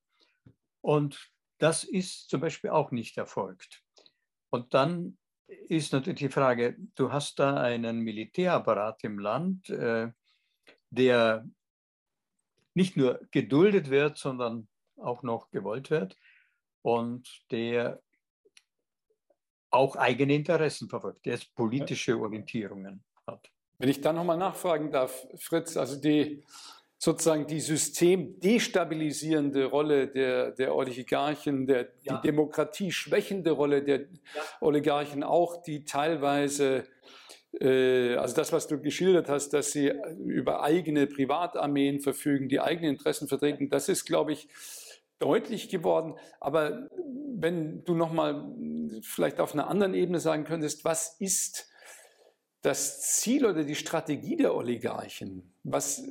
[SPEAKER 1] Und das ist zum Beispiel auch nicht erfolgt. Und dann ist natürlich die Frage, du hast da einen Militärapparat im Land, äh, der nicht nur geduldet wird, sondern auch noch gewollt wird und der auch eigene Interessen verfolgt, der jetzt politische Orientierungen hat.
[SPEAKER 2] Wenn ich da nochmal nachfragen darf, Fritz, also die sozusagen die systemdestabilisierende Rolle der, der Oligarchen, der, ja. die Demokratie schwächende Rolle der ja. Oligarchen, auch die teilweise äh, also das, was du geschildert hast, dass sie über eigene Privatarmeen verfügen, die eigene Interessen vertreten, das ist, glaube ich, deutlich geworden. Aber wenn du noch mal vielleicht auf einer anderen Ebene sagen könntest, was ist das Ziel oder die Strategie der Oligarchen? Was,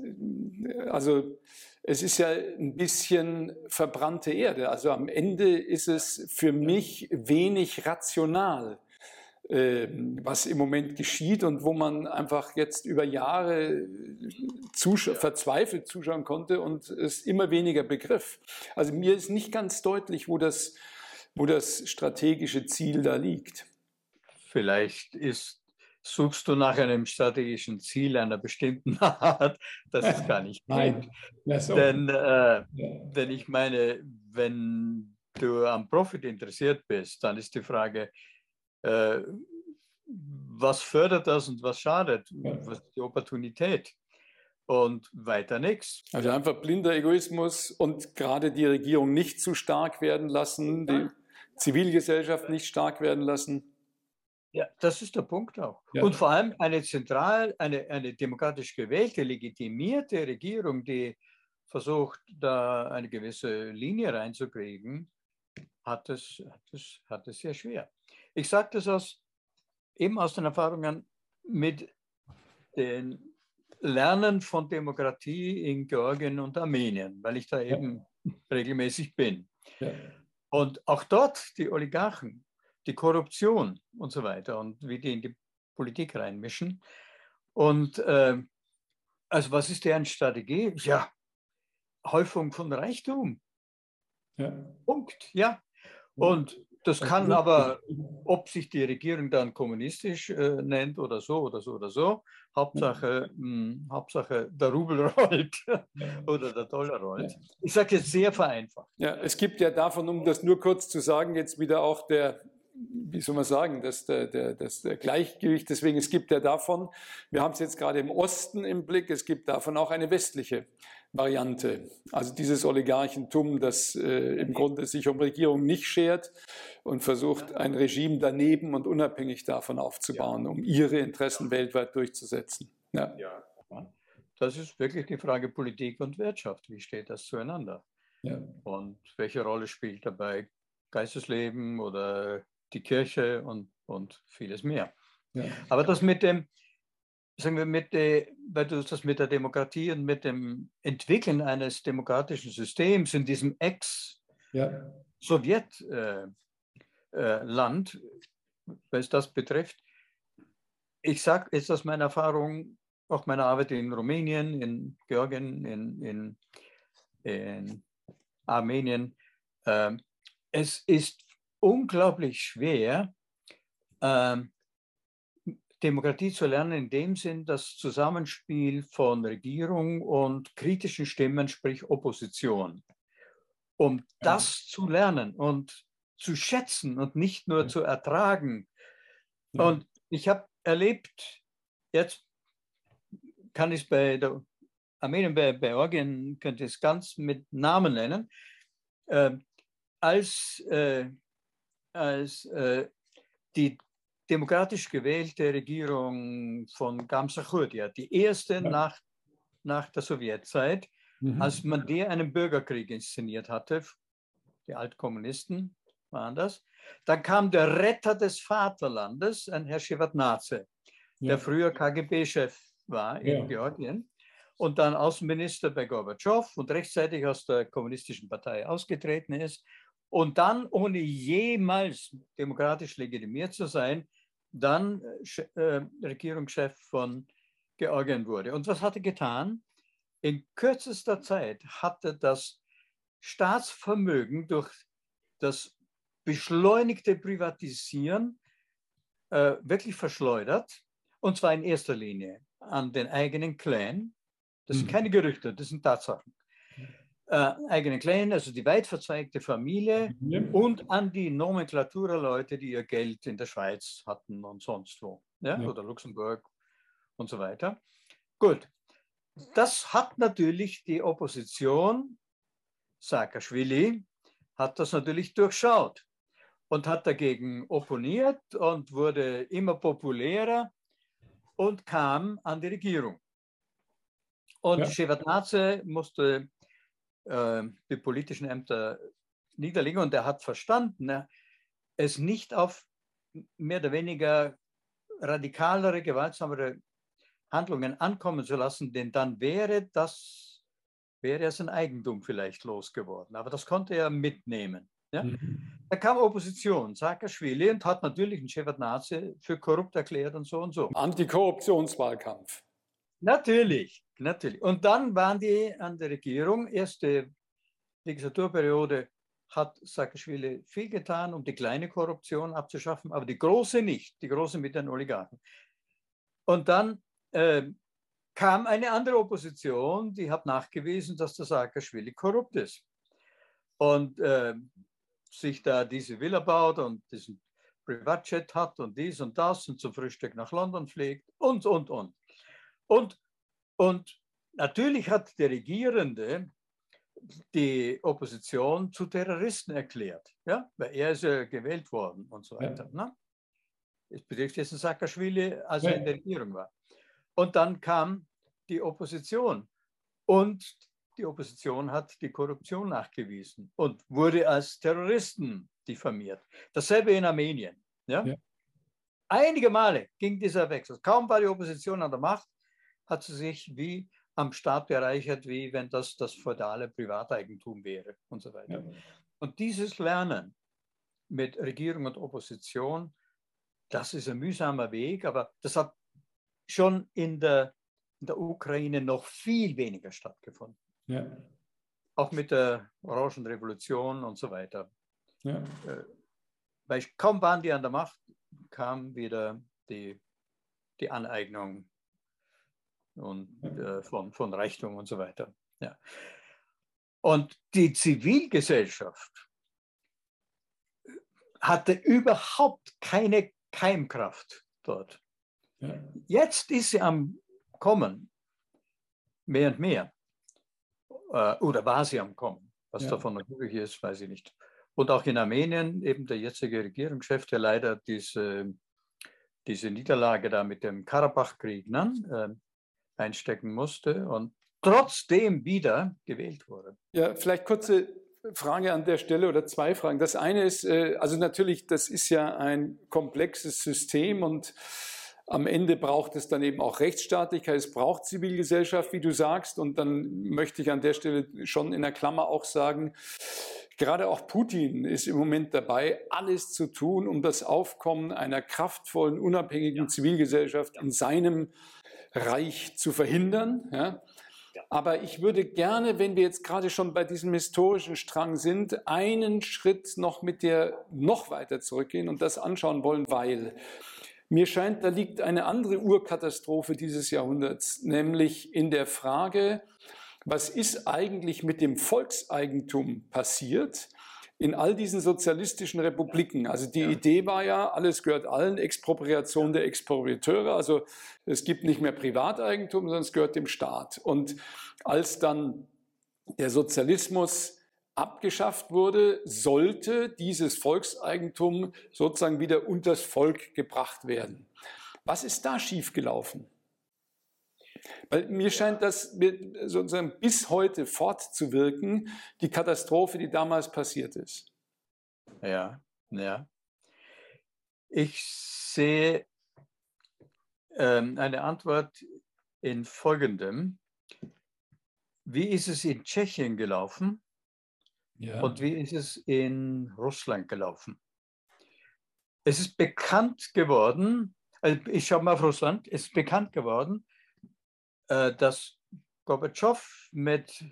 [SPEAKER 2] also es ist ja ein bisschen verbrannte Erde. Also am Ende ist es für mich wenig rational ähm, was im Moment geschieht und wo man einfach jetzt über Jahre zusch verzweifelt zuschauen konnte und es immer weniger begriff. Also mir ist nicht ganz deutlich, wo das, wo das strategische Ziel da liegt.
[SPEAKER 1] Vielleicht ist, suchst du nach einem strategischen Ziel einer bestimmten Art, das ist gar nicht Nein. Denn, äh, denn ich meine, wenn du am Profit interessiert bist, dann ist die Frage, äh, was fördert das und was schadet? Was ist die Opportunität? Und weiter nichts.
[SPEAKER 2] Also einfach blinder Egoismus und gerade die Regierung nicht zu stark werden lassen, die Zivilgesellschaft nicht stark werden lassen.
[SPEAKER 1] Ja, das ist der Punkt auch. Ja. Und vor allem eine zentral, eine, eine demokratisch gewählte, legitimierte Regierung, die versucht, da eine gewisse Linie reinzukriegen, hat es, hat es, hat es sehr schwer. Ich sage das aus, eben aus den Erfahrungen mit den Lernen von Demokratie in Georgien und Armenien, weil ich da eben ja. regelmäßig bin. Ja. Und auch dort die Oligarchen, die Korruption und so weiter und wie die in die Politik reinmischen. Und äh, also was ist deren Strategie? Ja, Häufung von Reichtum. Ja. Punkt, ja. Und das kann aber, ob sich die Regierung dann kommunistisch äh, nennt oder so oder so oder so, Hauptsache, mh, hm, Hauptsache der Rubel rollt oder der Dollar rollt. Ich sage jetzt sehr vereinfacht.
[SPEAKER 2] Ja, es gibt ja davon, um das nur kurz zu sagen, jetzt wieder auch der wie soll man sagen, das, der, das Gleichgewicht. Deswegen, es gibt ja davon, wir haben es jetzt gerade im Osten im Blick, es gibt davon auch eine westliche Variante. Also dieses Oligarchentum, das äh, im Grunde sich um Regierung nicht schert und versucht, ein Regime daneben und unabhängig davon aufzubauen, um ihre Interessen weltweit durchzusetzen. Ja. ja.
[SPEAKER 1] Das ist wirklich die Frage Politik und Wirtschaft. Wie steht das zueinander? Ja. Und welche Rolle spielt dabei Geistesleben oder die Kirche und, und vieles mehr. Ja. Aber das mit dem, sagen wir, mit der, weil du das mit der Demokratie und mit dem Entwickeln eines demokratischen Systems in diesem Ex-Sowjet-Land, äh, äh, was das betrifft, ich sage, ist das meine Erfahrung, auch meine Arbeit in Rumänien, in Georgien, in, in, in Armenien, äh, es ist unglaublich schwer, ähm, Demokratie zu lernen in dem Sinn, das Zusammenspiel von Regierung und kritischen Stimmen, sprich Opposition. Um das zu lernen und zu schätzen und nicht nur zu ertragen. Und ich habe erlebt, jetzt kann ich es bei der Armenien, bei, bei Orgien, könnte ich es ganz mit Namen nennen, äh, als äh, als äh, die demokratisch gewählte Regierung von Gamsa Khurdia, die erste ja. nach, nach der Sowjetzeit, mhm. als man der einen Bürgerkrieg inszeniert hatte, die Altkommunisten waren das, dann kam der Retter des Vaterlandes, ein Herr Shevardnadze, ja. der früher KGB-Chef war in ja. Georgien und dann Außenminister bei Gorbatschow und rechtzeitig aus der kommunistischen Partei ausgetreten ist und dann, ohne jemals demokratisch legitimiert zu sein, dann äh, Regierungschef von Georgien wurde. Und was hat er getan? In kürzester Zeit hatte das Staatsvermögen durch das beschleunigte Privatisieren äh, wirklich verschleudert. Und zwar in erster Linie an den eigenen Clan. Das sind mhm. keine Gerüchte, das sind Tatsachen äh, eigenen Clan, also die weit verzweigte Familie ja. und an die Nomenklaturerleute, die ihr Geld in der Schweiz hatten und sonst wo, ja? ja. oder Luxemburg und so weiter. Gut, das hat natürlich die Opposition, Saakashvili, hat das natürlich durchschaut und hat dagegen opponiert und wurde immer populärer und kam an die Regierung. Und ja. Shevardnadze musste äh, die politischen Ämter niederlegen und er hat verstanden, es nicht auf mehr oder weniger radikalere, gewaltsamere Handlungen ankommen zu lassen, denn dann wäre das, wäre er sein Eigentum vielleicht losgeworden. Aber das konnte er mitnehmen. Ja? Mhm. Da kam Opposition, Saakashvili, und hat natürlich einen Shevardnadze für korrupt erklärt und so und so.
[SPEAKER 2] Antikorruptionswahlkampf.
[SPEAKER 1] Natürlich, natürlich. Und dann waren die an der Regierung. Erste Legislaturperiode hat Saakashvili viel getan, um die kleine Korruption abzuschaffen, aber die große nicht, die große mit den Oligarchen. Und dann äh, kam eine andere Opposition, die hat nachgewiesen, dass der Saakashvili korrupt ist. Und äh, sich da diese Villa baut und diesen Privatjet hat und dies und das und zum Frühstück nach London fliegt und, und, und. Und, und natürlich hat der Regierende die Opposition zu Terroristen erklärt, ja? weil er ist ja gewählt worden und so weiter. Ja. Ne? Es betrifft jetzt Saakashvili, als ja. er in der Regierung war. Und dann kam die Opposition und die Opposition hat die Korruption nachgewiesen und wurde als Terroristen diffamiert. Dasselbe in Armenien. Ja? ja. Einige Male ging dieser Wechsel. Kaum war die Opposition an der Macht, hat sie sich wie am Staat bereichert, wie wenn das das feudale Privateigentum wäre und so weiter. Ja. Und dieses Lernen mit Regierung und Opposition, das ist ein mühsamer Weg, aber das hat schon in der, in der Ukraine noch viel weniger stattgefunden. Ja. Auch mit der Orangenrevolution und so weiter. Ja. Äh, weil kaum waren die an der Macht, kam wieder die, die Aneignung und, äh, von, von Reichtum und so weiter. Ja. Und die Zivilgesellschaft hatte überhaupt keine Keimkraft dort. Ja. Jetzt ist sie am Kommen, mehr und mehr. Äh, oder war sie am Kommen. Was ja. davon möglich ist, weiß ich nicht. Und auch in Armenien, eben der jetzige Regierungschef, der leider diese, diese Niederlage da mit dem Karabach-Krieg ne, äh, einstecken musste und trotzdem wieder gewählt wurde.
[SPEAKER 2] Ja, vielleicht kurze Frage an der Stelle oder zwei Fragen. Das eine ist, äh, also natürlich, das ist ja ein komplexes System und am Ende braucht es dann eben auch Rechtsstaatlichkeit, es braucht Zivilgesellschaft, wie du sagst. Und dann möchte ich an der Stelle schon in der Klammer auch sagen, gerade auch Putin ist im Moment dabei, alles zu tun, um das Aufkommen einer kraftvollen, unabhängigen. Zivilgesellschaft in seinem Reich zu verhindern. Ja. Aber ich würde gerne, wenn wir jetzt gerade schon bei diesem historischen Strang sind, einen Schritt noch mit dir noch weiter zurückgehen und das anschauen wollen, weil mir scheint, da liegt eine andere Urkatastrophe dieses Jahrhunderts, nämlich in der Frage, was ist eigentlich mit dem Volkseigentum passiert in all diesen sozialistischen Republiken? Also die ja. Idee war ja, alles gehört allen, Expropriation der Expropriateure, also es gibt nicht mehr Privateigentum, sondern es gehört dem Staat. Und als dann der Sozialismus abgeschafft wurde, sollte dieses Volkseigentum sozusagen wieder unters Volk gebracht werden. Was ist da schiefgelaufen? Weil mir scheint das sozusagen bis heute fortzuwirken, die Katastrophe, die damals passiert ist.
[SPEAKER 1] Ja, ja. Ich sehe ähm, eine Antwort in folgendem. Wie ist es in Tschechien gelaufen? Ja. Und wie ist es in Russland gelaufen? Es ist bekannt geworden, also ich schaue mal auf Russland, es ist bekannt geworden, dass Gorbatschow mit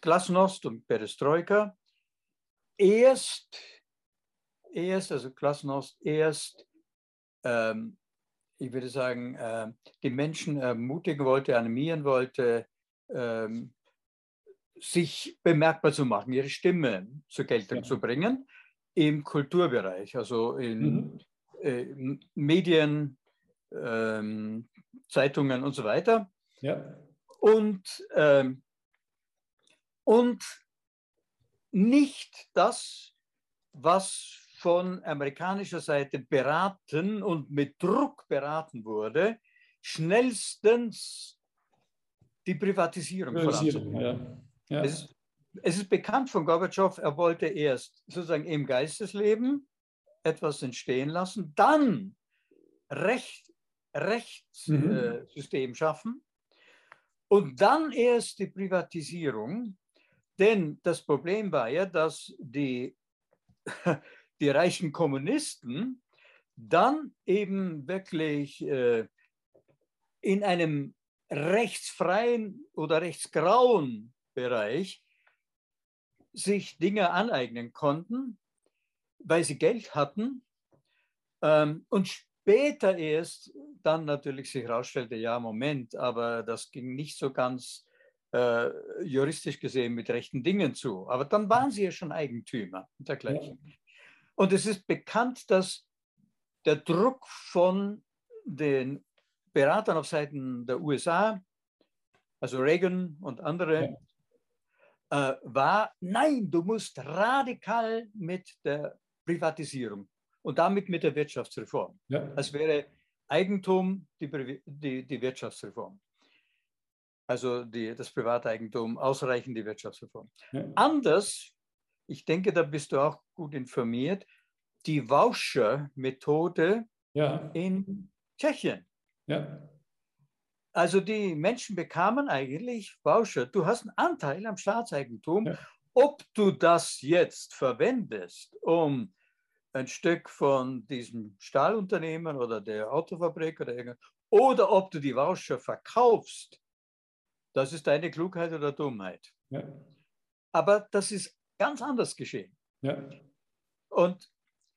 [SPEAKER 1] Glasnost und Perestroika erst, erst also Glasnost erst, ähm, ich würde sagen, äh, die Menschen ermutigen wollte, animieren wollte, ähm, sich bemerkbar zu machen, ihre Stimme zur Geltung ja. zu bringen im Kulturbereich, also in mhm. äh, Medien, ähm, Zeitungen und so weiter. Ja. Und, ähm, und nicht das, was von amerikanischer Seite beraten und mit Druck beraten wurde, schnellstens die Privatisierung voranzubringen. Ja. Ja. Es, ist, es ist bekannt von Gorbatschow, er wollte erst sozusagen im Geistesleben etwas entstehen lassen, dann Recht, Rechtssystem mhm. äh, schaffen und dann erst die Privatisierung. Denn das Problem war ja, dass die, die reichen Kommunisten dann eben wirklich äh, in einem rechtsfreien oder rechtsgrauen Bereich sich Dinge aneignen konnten, weil sie Geld hatten ähm, und später erst dann natürlich sich herausstellte, ja, Moment, aber das ging nicht so ganz äh, juristisch gesehen mit rechten Dingen zu. Aber dann waren sie ja schon Eigentümer und dergleichen. Ja. Und es ist bekannt, dass der Druck von den Beratern auf Seiten der USA, also Reagan und andere, ja. äh, war, nein, du musst radikal mit der Privatisierung und damit mit der Wirtschaftsreform. Ja. Das wäre Eigentum die, die, die Wirtschaftsreform. Also die, das Privateigentum, ausreichend die Wirtschaftsreform. Ja. Anders, ich denke, da bist du auch gut informiert, die Voucher-Methode ja. in Tschechien. Ja. Also die Menschen bekamen eigentlich Voucher. Du hast einen Anteil am Staatseigentum. Ja. Ob du das jetzt verwendest, um ein Stück von diesem Stahlunternehmen oder der Autofabrik oder irgendwas, oder ob du die Voucher verkaufst, das ist deine Klugheit oder Dummheit. Ja. Aber das ist ganz anders geschehen. Ja. Und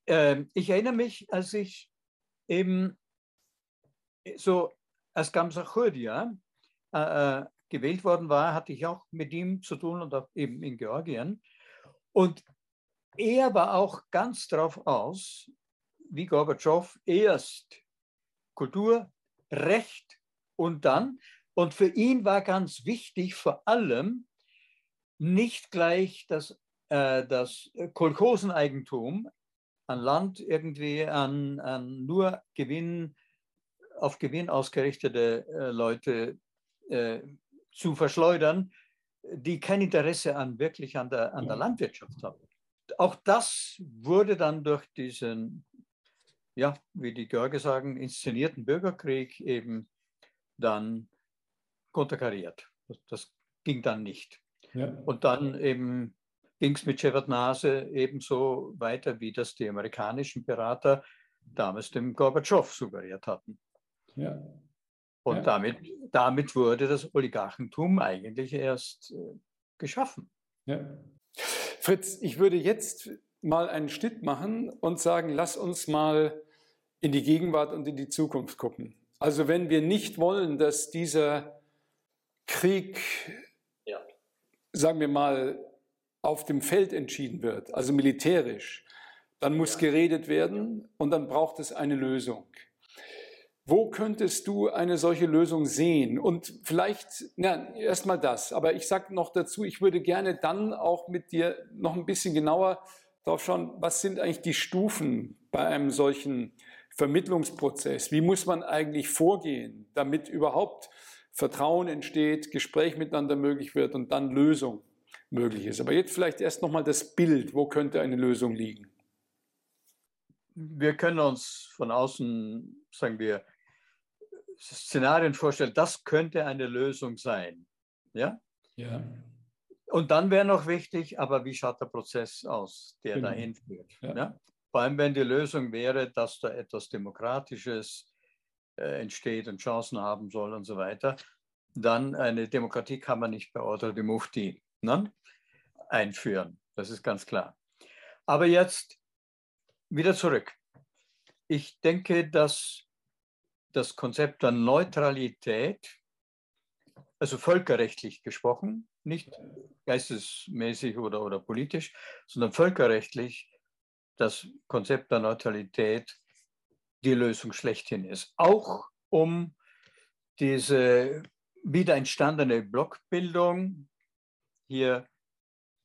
[SPEAKER 1] äh, ich erinnere mich, als ich eben so als Gamsa Khurdia äh, äh, gewählt worden war, hatte ich auch mit ihm zu tun und auch eben in Georgien. Und er war auch ganz darauf aus, wie Gorbatschow, erst Kultur, Recht und dann, und für ihn war ganz wichtig vor allem nicht gleich das, äh, das Kolchoseneigentum an Land irgendwie an, an nur Gewinn, auf Gewinn ausgerichtete äh, Leute äh, zu verschleudern, die kein Interesse an wirklich an der, an der Landwirtschaft haben auch das wurde dann durch diesen, ja, wie die George sagen, inszenierten Bürgerkrieg eben dann konterkariert. Das, das ging dann nicht. Ja. Und dann eben ging es mit Shevardnadze ebenso weiter, wie das die amerikanischen Berater damals dem Gorbatschow suggeriert hatten. Ja. Und ja. Damit, damit wurde das Oligarchentum eigentlich erst äh, geschaffen.
[SPEAKER 2] Ja. Fritz, ich würde jetzt mal einen Schnitt machen und sagen, lass uns mal in die Gegenwart und in die Zukunft gucken. Also wenn wir nicht wollen, dass dieser Krieg, ja. sagen wir mal, auf dem Feld entschieden wird, also militärisch, dann muss ja. geredet werden und dann braucht es eine Lösung. Wo könntest du eine solche Lösung sehen? Und vielleicht, na, erstmal das, aber ich sage noch dazu, ich würde gerne dann auch mit dir noch ein bisschen genauer darauf schauen, was sind eigentlich die Stufen bei einem solchen Vermittlungsprozess? Wie muss man eigentlich vorgehen, damit überhaupt Vertrauen entsteht, Gespräch miteinander möglich wird und dann Lösung möglich ist? Aber jetzt vielleicht erst nochmal das Bild, wo könnte eine Lösung liegen?
[SPEAKER 1] Wir können uns von außen, sagen wir, Szenarien vorstellt, das könnte eine Lösung sein. Ja? Ja. Und dann wäre noch wichtig, aber wie schaut der Prozess aus, der genau. dahin führt? Ja. ja. Vor allem, wenn die Lösung wäre, dass da etwas Demokratisches äh, entsteht und Chancen haben soll und so weiter, dann eine Demokratie kann man nicht bei Ordre de Mufti ne? einführen. Das ist ganz klar. Aber jetzt wieder zurück. Ich denke, dass das Konzept der Neutralität, also völkerrechtlich gesprochen, nicht geistesmäßig oder, oder politisch, sondern völkerrechtlich das Konzept der Neutralität die Lösung schlechthin ist. Auch um diese wieder entstandene Blockbildung, hier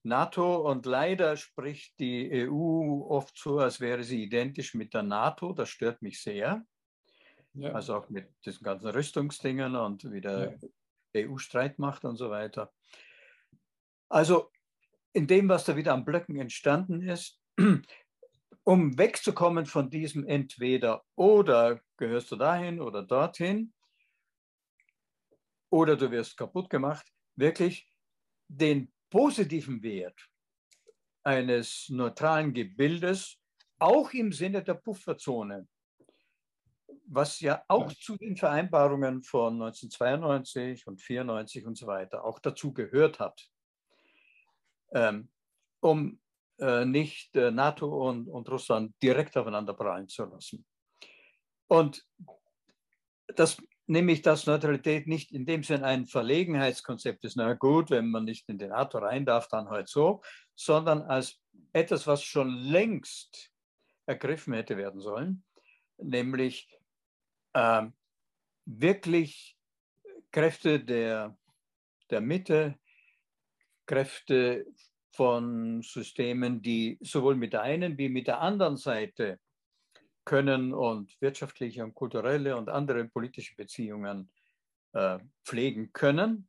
[SPEAKER 1] NATO und leider spricht die EU oft so, als wäre sie identisch mit der NATO. Das stört mich sehr. Ja. Also auch mit diesen ganzen Rüstungsdingen und wieder ja. EU-Streitmacht und so weiter. Also in dem, was da wieder an Blöcken entstanden ist, um wegzukommen von diesem entweder oder gehörst du dahin oder dorthin oder du wirst kaputt gemacht, wirklich den positiven Wert eines neutralen Gebildes auch im Sinne der Pufferzone was ja auch zu den Vereinbarungen von 1992 und 94 und so weiter auch dazu gehört hat, ähm, um äh, nicht äh, NATO und, und Russland direkt aufeinander prallen zu lassen. Und das nämlich, dass Neutralität nicht in dem Sinn ein Verlegenheitskonzept ist, na gut, wenn man nicht in den NATO rein darf, dann halt so, sondern als etwas, was schon längst ergriffen hätte werden sollen nämlich äh, wirklich Kräfte der, der Mitte, Kräfte von Systemen, die sowohl mit der einen wie mit der anderen Seite können und wirtschaftliche und kulturelle und andere politische Beziehungen äh, pflegen können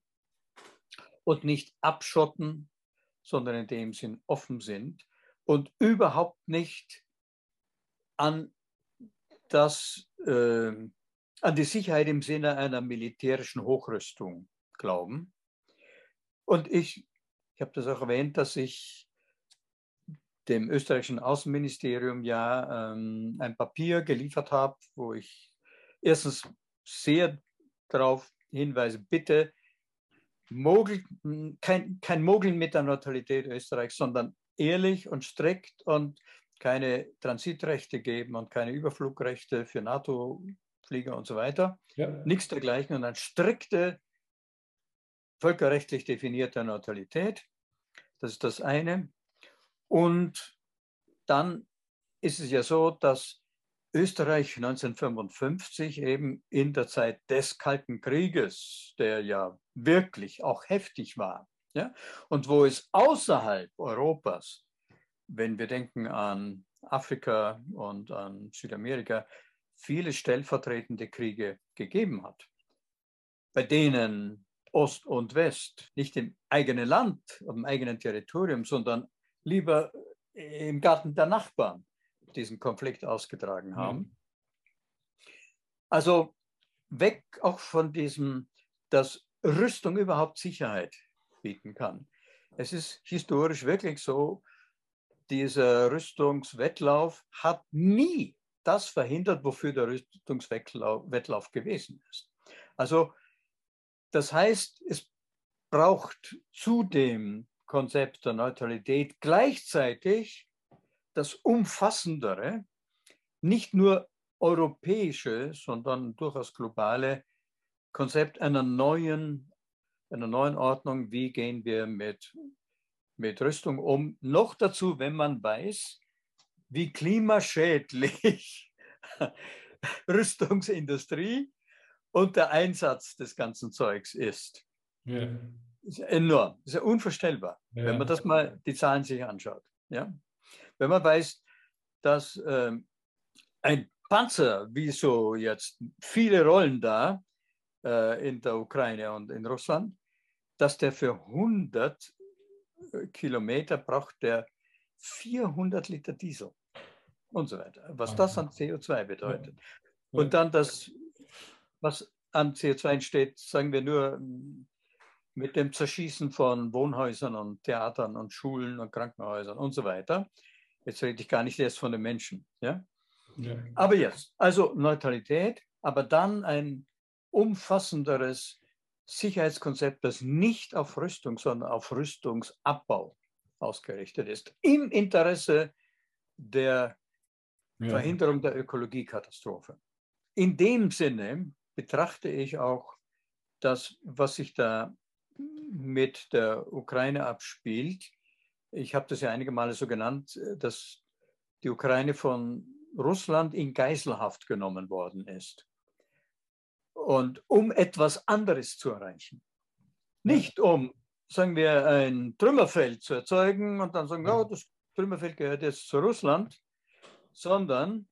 [SPEAKER 1] und nicht abschotten, sondern in dem Sinn offen sind und überhaupt nicht an das, äh, an die Sicherheit im Sinne einer militärischen Hochrüstung glauben. Und ich, ich habe das auch erwähnt, dass ich dem österreichischen Außenministerium ja ähm, ein Papier geliefert habe, wo ich erstens sehr darauf hinweise, bitte Mogel, kein, kein Mogeln mit der Neutralität Österreichs, sondern ehrlich und strikt und keine Transitrechte geben und keine Überflugrechte für NATO-Flieger und so weiter. Ja. Nichts dergleichen und eine strikte, völkerrechtlich definierte Neutralität. Das ist das eine. Und dann ist es ja so, dass Österreich 1955 eben in der Zeit des Kalten Krieges, der ja wirklich auch heftig war, ja, und wo es außerhalb Europas, wenn wir denken an Afrika und an Südamerika, viele stellvertretende Kriege gegeben hat, bei denen Ost und West nicht im eigenen Land, im eigenen Territorium, sondern lieber im Garten der Nachbarn diesen Konflikt ausgetragen haben. Also weg auch von diesem, dass Rüstung überhaupt Sicherheit bieten kann. Es ist historisch wirklich so, dieser Rüstungswettlauf hat nie das verhindert, wofür der Rüstungswettlauf gewesen ist. Also das heißt, es braucht zu dem Konzept der Neutralität gleichzeitig das umfassendere, nicht nur europäische, sondern durchaus globale Konzept einer neuen, einer neuen Ordnung, wie gehen wir mit, mit Rüstung um. Noch dazu, wenn man weiß, wie klimaschädlich Rüstungsindustrie und der Einsatz des ganzen Zeugs ist. Ja. ist enorm, ist ja unvorstellbar, ja. wenn man das mal die Zahlen sich anschaut. Ja? Wenn man weiß, dass äh, ein Panzer, wie so jetzt viele Rollen da äh, in der Ukraine und in Russland, dass der für 100 äh, Kilometer braucht der 400 Liter Diesel und so weiter. Was das an CO2 bedeutet. Und dann das, was an CO2 entsteht, sagen wir nur mit dem Zerschießen von Wohnhäusern und Theatern und Schulen und Krankenhäusern und so weiter. Jetzt rede ich gar nicht erst von den Menschen. Ja? ja. Aber jetzt, also Neutralität, aber dann ein umfassenderes Sicherheitskonzept, das nicht auf Rüstung, sondern auf Rüstungsabbau ausgerichtet ist, im Interesse der ja. Verhinderung der Ökologiekatastrophe. In dem Sinne betrachte ich auch das, was sich da mit der Ukraine abspielt, ich habe das ja einige Male so genannt, dass die Ukraine von Russland in Geiselhaft genommen worden ist. Und um etwas anderes zu erreichen. Nicht um, sagen wir, ein Trümmerfeld zu erzeugen und dann sagen, ja, das Trümmerfeld gehört jetzt zu Russland, sondern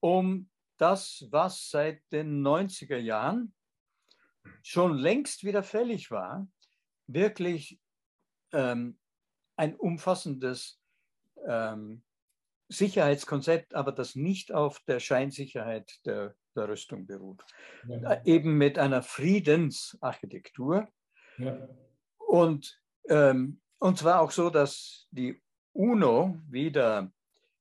[SPEAKER 1] um das, was seit den 90er Jahren schon längst wieder fällig war, wirklich ähm, ein umfassendes ähm, Sicherheitskonzept, aber das nicht auf der Scheinsicherheit der, der Rüstung beruht. Ja. Äh, eben mit einer Friedensarchitektur. Ja. Und, ähm, und zwar auch so, dass die UNO wieder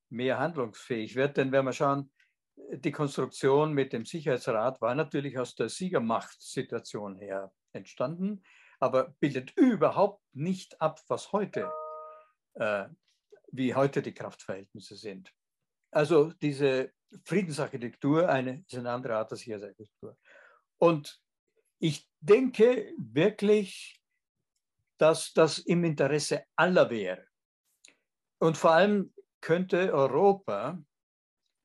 [SPEAKER 1] mehr handlungsfähig wird. Denn wenn wir schauen, die Konstruktion mit dem Sicherheitsrat war natürlich aus der Siegermachtssituation her entstanden, aber bildet überhaupt nicht ab, was heute äh, wie heute die Kraftverhältnisse sind. Also diese Friedensarchitektur eine, ist eine andere Art der Sicherheitsarchitektur. Und ich denke wirklich, dass das im Interesse aller wäre. Und vor allem könnte Europa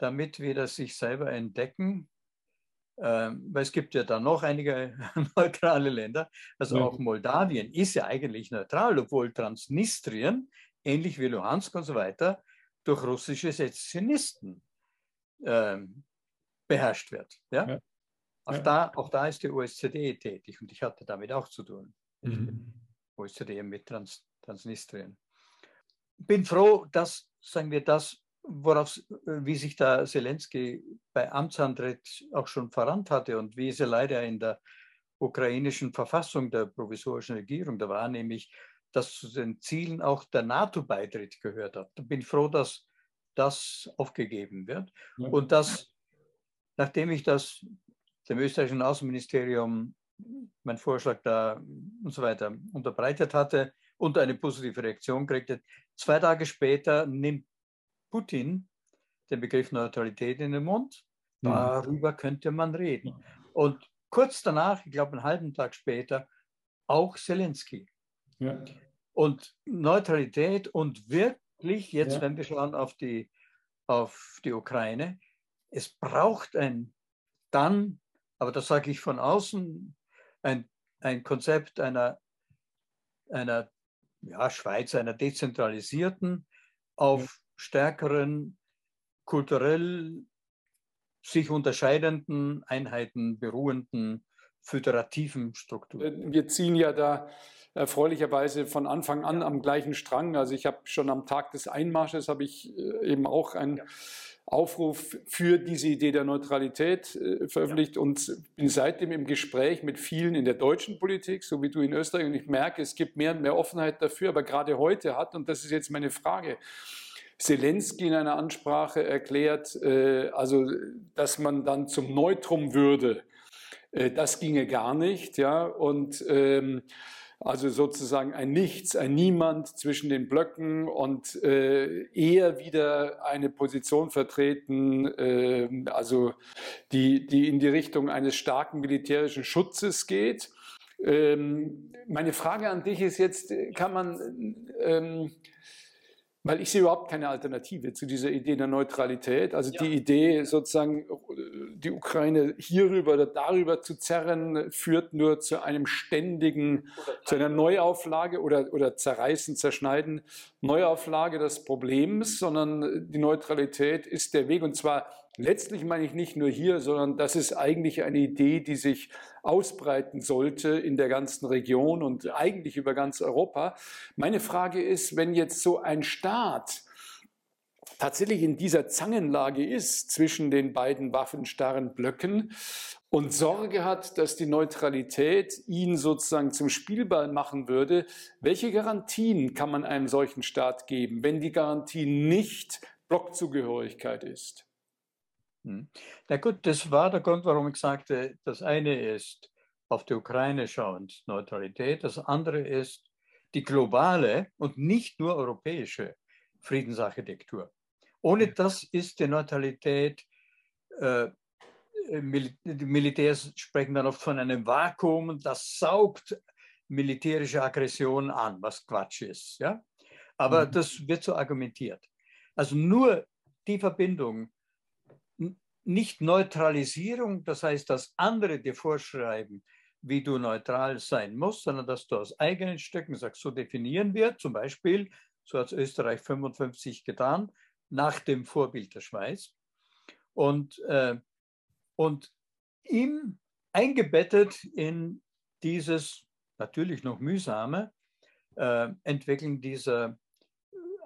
[SPEAKER 1] damit wir sich selber entdecken. Ähm, weil es gibt ja dann noch einige neutrale Länder. Also auch Moldawien ist ja eigentlich neutral, obwohl Transnistrien, ähnlich wie Luhansk und so weiter, durch russische Sezessionisten ähm, beherrscht wird. Ja? ja. Auch, ja. Da, auch da ist die OSZE tätig und ich hatte damit auch zu tun. Mhm. OSZE mit Trans, Transnistrien. Bin froh, dass, sagen wir, das, worauf, wie sich da Zelensky bei Amtsantritt auch schon verrannt hatte und wie es ja leider in der ukrainischen Verfassung der provisorischen Regierung da war, nämlich dass zu den Zielen auch der NATO-Beitritt gehört hat. Da bin froh, dass das aufgegeben wird ja. und dass, nachdem ich das dem österreichischen Außenministerium mein Vorschlag da und so weiter unterbreitet hatte und eine positive Reaktion kriegte, zwei Tage später nimmt Putin den Begriff Neutralität in den Mund. Darüber könnte man reden. Und kurz danach, ich glaube einen halben Tag später, auch Zelensky. Ja. Und Neutralität und wirklich, jetzt ja. wenn wir schauen auf die, auf die Ukraine, es braucht ein dann, aber das sage ich von außen, ein, ein Konzept einer, einer ja, Schweiz, einer dezentralisierten, auf stärkeren, kulturell sich unterscheidenden Einheiten beruhenden föderativen Strukturen.
[SPEAKER 2] Wir ziehen ja da erfreulicherweise von Anfang an am gleichen Strang. Also ich habe schon am Tag des Einmarsches habe ich äh, eben auch einen Aufruf für diese Idee der Neutralität äh, veröffentlicht und bin seitdem im Gespräch mit vielen in der deutschen Politik, so wie du in Österreich. Und ich merke, es gibt mehr und mehr Offenheit dafür. Aber gerade heute hat, und das ist jetzt meine Frage, Zelensky in einer Ansprache erklärt, äh, also dass man dann zum Neutrum würde. das ginge gar nicht, ja. Und ähm, also sozusagen ein Nichts, ein Niemand zwischen den Blöcken und äh, eher wieder eine Position vertreten, äh, also die, die in die Richtung eines starken militärischen Schutzes geht. Ähm, meine Frage an dich ist jetzt, kann man ähm, weil ich sehe überhaupt keine Alternative zu dieser Idee der Neutralität. Also ja. die Idee, sozusagen die Ukraine hierüber oder darüber zu zerren, führt nur zu einem ständigen, zu einer Neuauflage oder, oder zerreißen, zerschneiden, Neuauflage des Problems, sondern die Neutralität ist der Weg und zwar letztlich meine ich nicht nur hier, sondern das ist eigentlich eine Idee, die sich ausbreiten sollte in der ganzen Region und eigentlich über ganz Europa. Meine Frage ist, wenn jetzt so ein Staat tatsächlich in dieser Zangenlage ist zwischen den beiden waffenstarren Blöcken und Sorge hat, dass die Neutralität ihn sozusagen zum Spielball machen würde, welche Garantien kann man einem solchen Staat geben, wenn die Garantie nicht Blockzugehörigkeit ist?
[SPEAKER 1] Hm. Na gut, das war der Grund, warum ich sagte, das eine ist auf die Ukraine schauend Neutralität, das andere ist die globale und nicht nur europäische Friedensarchitektur. Ohne das ist die Neutralität, äh, Mil die Militärs sprechen dann oft von einem Vakuum, das saugt militärische Aggression an, was Quatsch ist. Ja? Aber mhm. das wird so argumentiert. Also nur die Verbindung nicht Neutralisierung, das heißt, dass andere dir vorschreiben, wie du neutral sein musst, sondern dass du aus eigenen Stücken sagst, so definieren wir zum Beispiel, so hat es Österreich 55 getan, nach dem Vorbild der Schweiz. Und, äh, und ihm eingebettet in dieses natürlich noch mühsame äh, Entwickeln dieser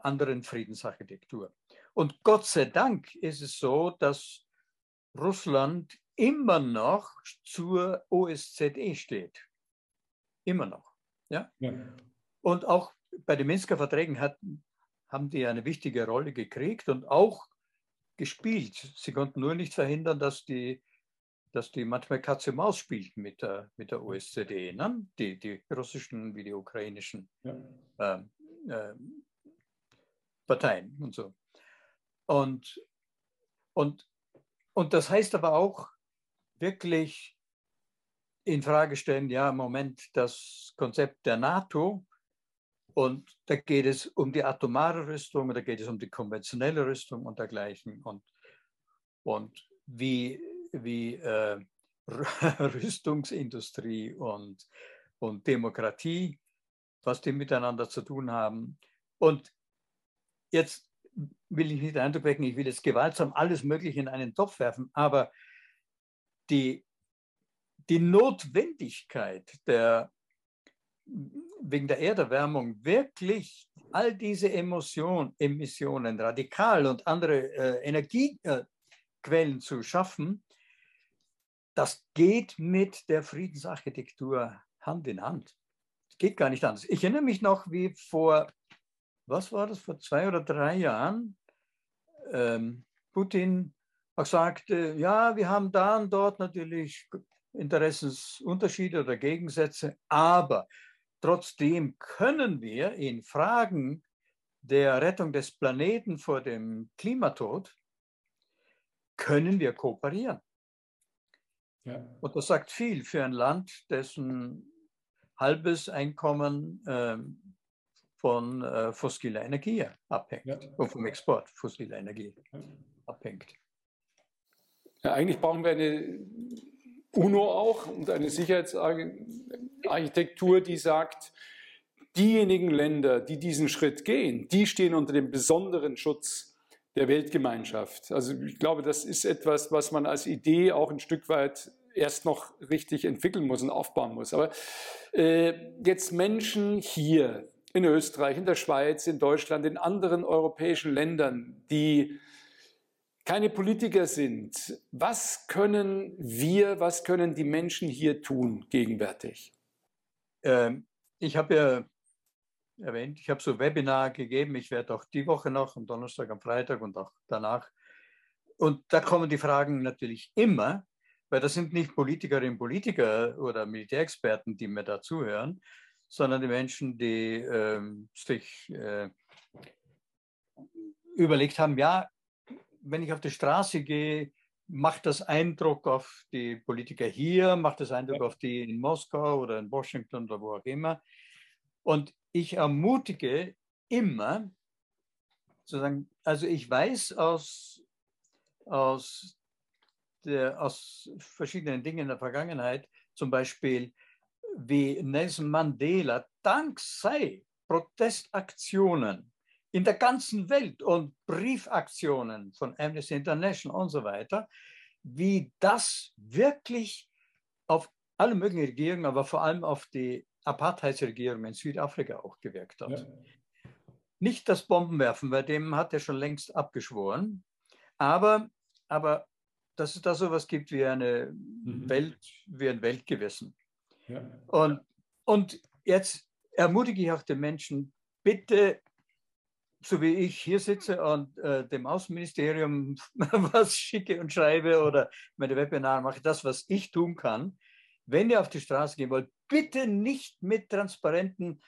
[SPEAKER 1] anderen Friedensarchitektur. Und Gott sei Dank ist es so, dass Russland immer noch zur OSZE steht. Immer noch. Ja? ja. Und auch bei den Minsker Verträgen hat, haben die eine wichtige Rolle gekriegt und auch gespielt. Sie konnten nur nicht verhindern, dass die, dass die manchmal Katze Maus spielten mit der, mit der OSZE, ne? die, die russischen wie die ukrainischen ja. äh, äh, Parteien und so. Und, und und das heißt aber auch wirklich in Frage stellen, ja, Moment, das Konzept der NATO und da geht es um die atomare Rüstung, da geht es um die konventionelle Rüstung und dergleichen. Und, und wie, wie äh, Rüstungsindustrie und, und Demokratie, was die miteinander zu tun haben. Und jetzt will ich nicht Eindruck wecken, ich will jetzt gewaltsam alles Mögliche in einen Topf werfen, aber die, die Notwendigkeit der, wegen der Erderwärmung wirklich all diese Emotion, Emissionen radikal und andere äh, Energiequellen zu schaffen, das geht mit der Friedensarchitektur Hand in Hand. Es geht gar nicht anders. Ich erinnere mich noch, wie vor, was war das, vor zwei oder drei Jahren, ähm, Putin auch sagte, ja, wir haben da und dort natürlich Interessensunterschiede oder Gegensätze, aber trotzdem können wir in Fragen der Rettung des Planeten vor dem Klimatod, können wir kooperieren. Ja. Und das sagt viel für ein Land, dessen halbes Einkommen äh, von äh, fossiler Energie abhängt ja. und vom Export fossiler Energie ja. abhängt.
[SPEAKER 2] Ja, eigentlich brauchen wir eine UNO auch und eine Sicherheitsarchitektur, die sagt, diejenigen Länder, die diesen Schritt gehen, die stehen unter dem besonderen Schutz der Weltgemeinschaft. Also ich glaube, das ist etwas, was man als Idee auch ein Stück weit erst noch richtig entwickeln muss und aufbauen muss. Aber äh, jetzt Menschen hier in Österreich, in der Schweiz, in Deutschland, in anderen europäischen Ländern, die keine Politiker sind, was können wir, was können die Menschen hier tun gegenwärtig?
[SPEAKER 1] Ähm, ich habe ja erwähnt, ich habe so Webinar gegeben. Ich werde auch die Woche noch, am Donnerstag, am Freitag und auch danach. Und da kommen die Fragen natürlich immer, weil das sind nicht Politikerinnen und Politiker oder Militärexperten, die mir da zuhören, sondern die Menschen, die ähm, sich äh, überlegt haben, ja, wenn ich auf die Straße gehe, macht das Eindruck auf die Politiker hier, macht das Eindruck auf die in Moskau oder in Washington oder wo auch immer. Und ich ermutige immer, sozusagen, also ich weiß aus, aus, der, aus verschiedenen Dingen in der Vergangenheit, zum Beispiel wie Nelson Mandela dank sei Protestaktionen in der ganzen Welt und Briefaktionen von Amnesty International und so weiter, wie das wirklich auf alle möglichen Regierungen, aber vor allem auf die Apartheidsregierung in Südafrika auch gewirkt hat. Ja. Nicht das Bombenwerfen, bei dem hat er schon längst abgeschworen, aber, aber dass es da sowas gibt wie eine mhm. Welt, wie ein Weltgewissen. Und, und jetzt ermutige ich auch den Menschen, bitte so wie ich hier sitze und äh, dem Außenministerium was schicke und schreibe oder meine Webinare mache, das, was ich tun kann. Wenn ihr auf die Straße gehen wollt, bitte nicht mit Transparenten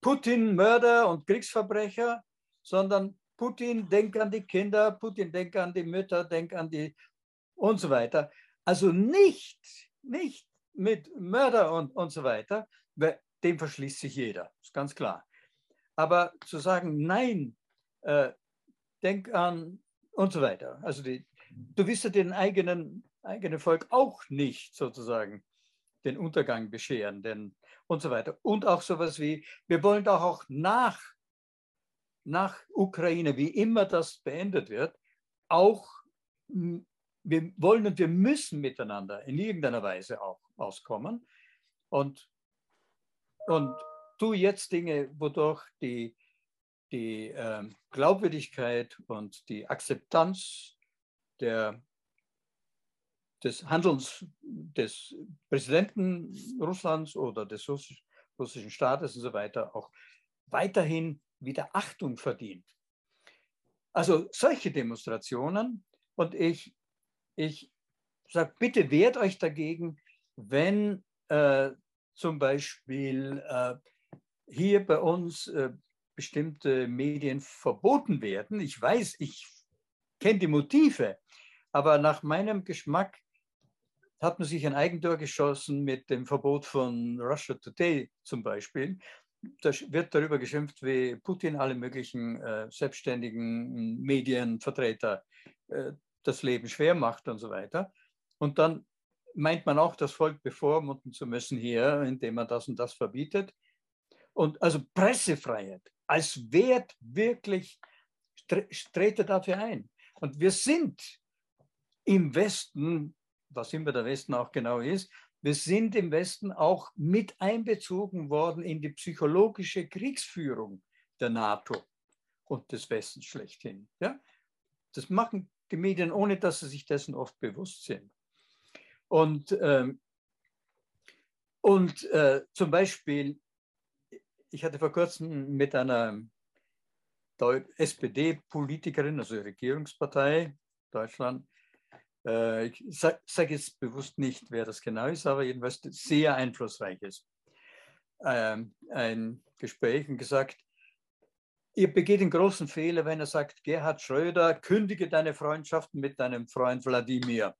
[SPEAKER 1] Putin Mörder und Kriegsverbrecher, sondern Putin, denk an die Kinder, Putin, denk an die Mütter, denk an die und so weiter. Also nicht, nicht mit Mörder und, und so weiter, dem verschließt sich jeder, ist ganz klar. Aber zu sagen, nein, äh, denk an und so weiter. Also die, du wirst ja den eigenen, eigenen Volk auch nicht sozusagen den Untergang bescheren denn, und so weiter. Und auch sowas wie, wir wollen doch auch nach, nach Ukraine, wie immer das beendet wird, auch, wir wollen und wir müssen miteinander in irgendeiner Weise auch auskommen. Und, und tu jetzt Dinge, wodurch die, die äh, Glaubwürdigkeit und die Akzeptanz der, des Handelns des Präsidenten Russlands oder des Russisch, russischen Staates und so weiter auch weiterhin wieder Achtung verdient. Also solche Demonstrationen und ich, ich sage, bitte wehrt euch dagegen, wenn äh, zum Beispiel äh, hier bei uns äh, bestimmte Medien verboten werden. Ich weiß, ich kenne die Motive, aber nach meinem Geschmack hat man sich ein Eigentor geschossen mit dem Verbot von Russia Today zum Beispiel. Da wird darüber geschimpft, wie Putin alle möglichen äh, selbstständigen Medienvertreter äh, das Leben schwer macht und so weiter. Und dann meint man auch, das Volk bevormunden zu müssen hier, indem man das und das verbietet. Und also Pressefreiheit als Wert wirklich trete dafür ein. Und wir sind im Westen, was immer der Westen auch genau ist, wir sind im Westen auch mit einbezogen worden in die psychologische Kriegsführung der NATO und des Westens schlechthin. Ja? Das machen die Medien, ohne dass sie sich dessen oft bewusst sind. Und, ähm, und äh, zum Beispiel, ich hatte vor kurzem mit einer SPD-Politikerin, also Regierungspartei Deutschland, äh, ich sage sag jetzt bewusst nicht, wer das genau ist, aber jedenfalls sehr einflussreich ist, ähm, ein Gespräch und gesagt, ihr begeht den großen Fehler, wenn er sagt, Gerhard Schröder, kündige deine Freundschaften mit deinem Freund Wladimir.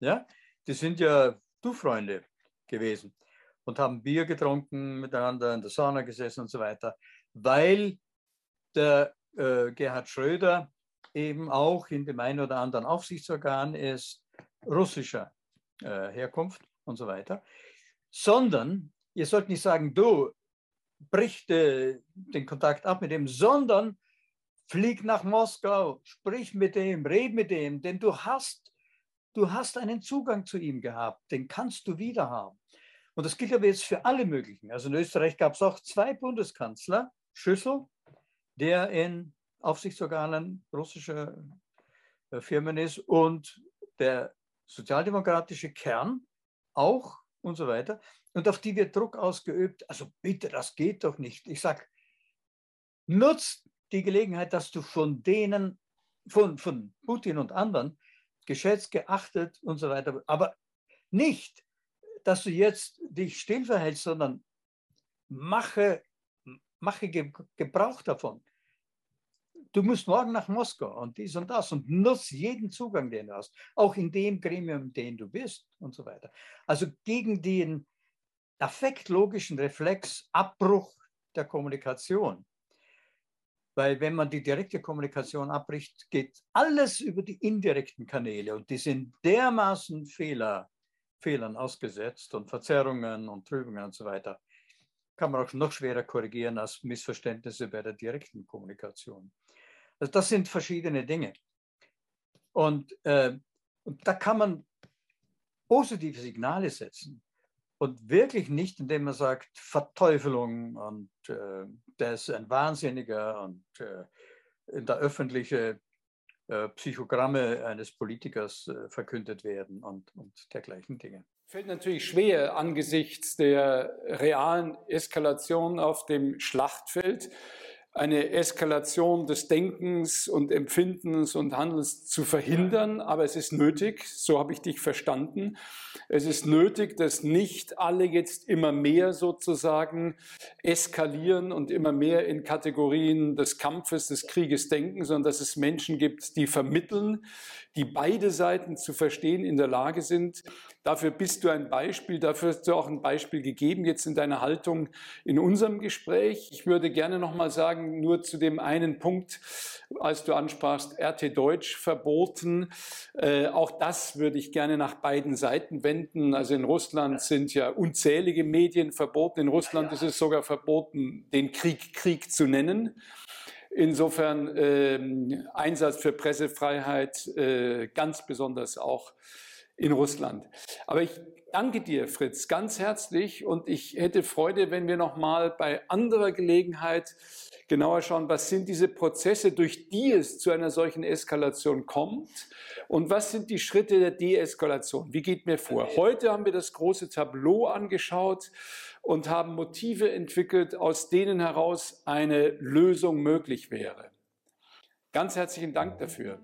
[SPEAKER 1] Ja, die sind ja du Freunde gewesen und haben Bier getrunken, miteinander in der Sauna gesessen und so weiter, weil der äh, Gerhard Schröder eben auch in dem einen oder anderen Aufsichtsorgan ist russischer äh, Herkunft und so weiter, sondern ihr sollt nicht sagen, du brich äh, den Kontakt ab mit dem, sondern flieg nach Moskau, sprich mit dem, red mit dem, denn du hast, du hast einen Zugang zu ihm gehabt, den kannst du wieder haben. Und das gilt aber jetzt für alle möglichen. Also in Österreich gab es auch zwei Bundeskanzler, Schüssel, der in Aufsichtsorganen russischer äh, Firmen ist und der sozialdemokratische Kern auch und so weiter. Und auf die wird Druck ausgeübt. Also bitte, das geht doch nicht. Ich sage, nutzt die Gelegenheit, dass du von denen, von, von Putin und anderen, geschätzt, geachtet und so weiter, aber nicht, dass du jetzt dich still verhältst, sondern mache, mache Gebrauch davon du musst morgen nach Moskau und dies und das und nutz jeden Zugang, den du hast, auch in dem Gremium, in dem du bist und so weiter. Also gegen den affektlogischen Reflex Abbruch der Kommunikation. Weil wenn man die direkte Kommunikation abbricht, geht alles über die indirekten Kanäle und die sind dermaßen Fehler, Fehlern ausgesetzt und Verzerrungen und Trübungen und so weiter. Kann man auch noch schwerer korrigieren als Missverständnisse bei der direkten Kommunikation. Also das sind verschiedene Dinge. Und, äh, und da kann man positive Signale setzen und wirklich nicht, indem man sagt, Verteufelung und äh, ist ein Wahnsinniger und äh, in der öffentliche äh, Psychogramme eines Politikers äh, verkündet werden und, und dergleichen Dinge.
[SPEAKER 2] Fällt natürlich schwer angesichts der realen Eskalation auf dem Schlachtfeld eine Eskalation des Denkens und Empfindens und Handelns zu verhindern, aber es ist nötig, so habe ich dich verstanden. Es ist nötig, dass nicht alle jetzt immer mehr sozusagen eskalieren und immer mehr in Kategorien des Kampfes, des Krieges denken, sondern dass es Menschen gibt, die vermitteln, die beide Seiten zu verstehen in der Lage sind. Dafür bist du ein Beispiel, dafür hast du auch ein Beispiel gegeben jetzt in deiner Haltung in unserem Gespräch. Ich würde gerne noch mal sagen, nur zu dem einen Punkt, als du ansprachst, RT Deutsch verboten. Äh, auch das würde ich gerne nach beiden Seiten wenden. Also in Russland sind ja unzählige Medien verboten. In Russland ist es sogar verboten, den Krieg Krieg zu nennen. Insofern äh, Einsatz für Pressefreiheit äh, ganz besonders auch in Russland. Aber ich danke dir, Fritz, ganz herzlich und ich hätte Freude, wenn wir noch mal bei anderer Gelegenheit genauer schauen, was sind diese Prozesse, durch die es zu einer solchen Eskalation kommt und was sind die Schritte der Deeskalation? Wie geht mir vor? Heute haben wir das große Tableau angeschaut und haben Motive entwickelt, aus denen heraus eine Lösung möglich wäre. Ganz herzlichen Dank dafür.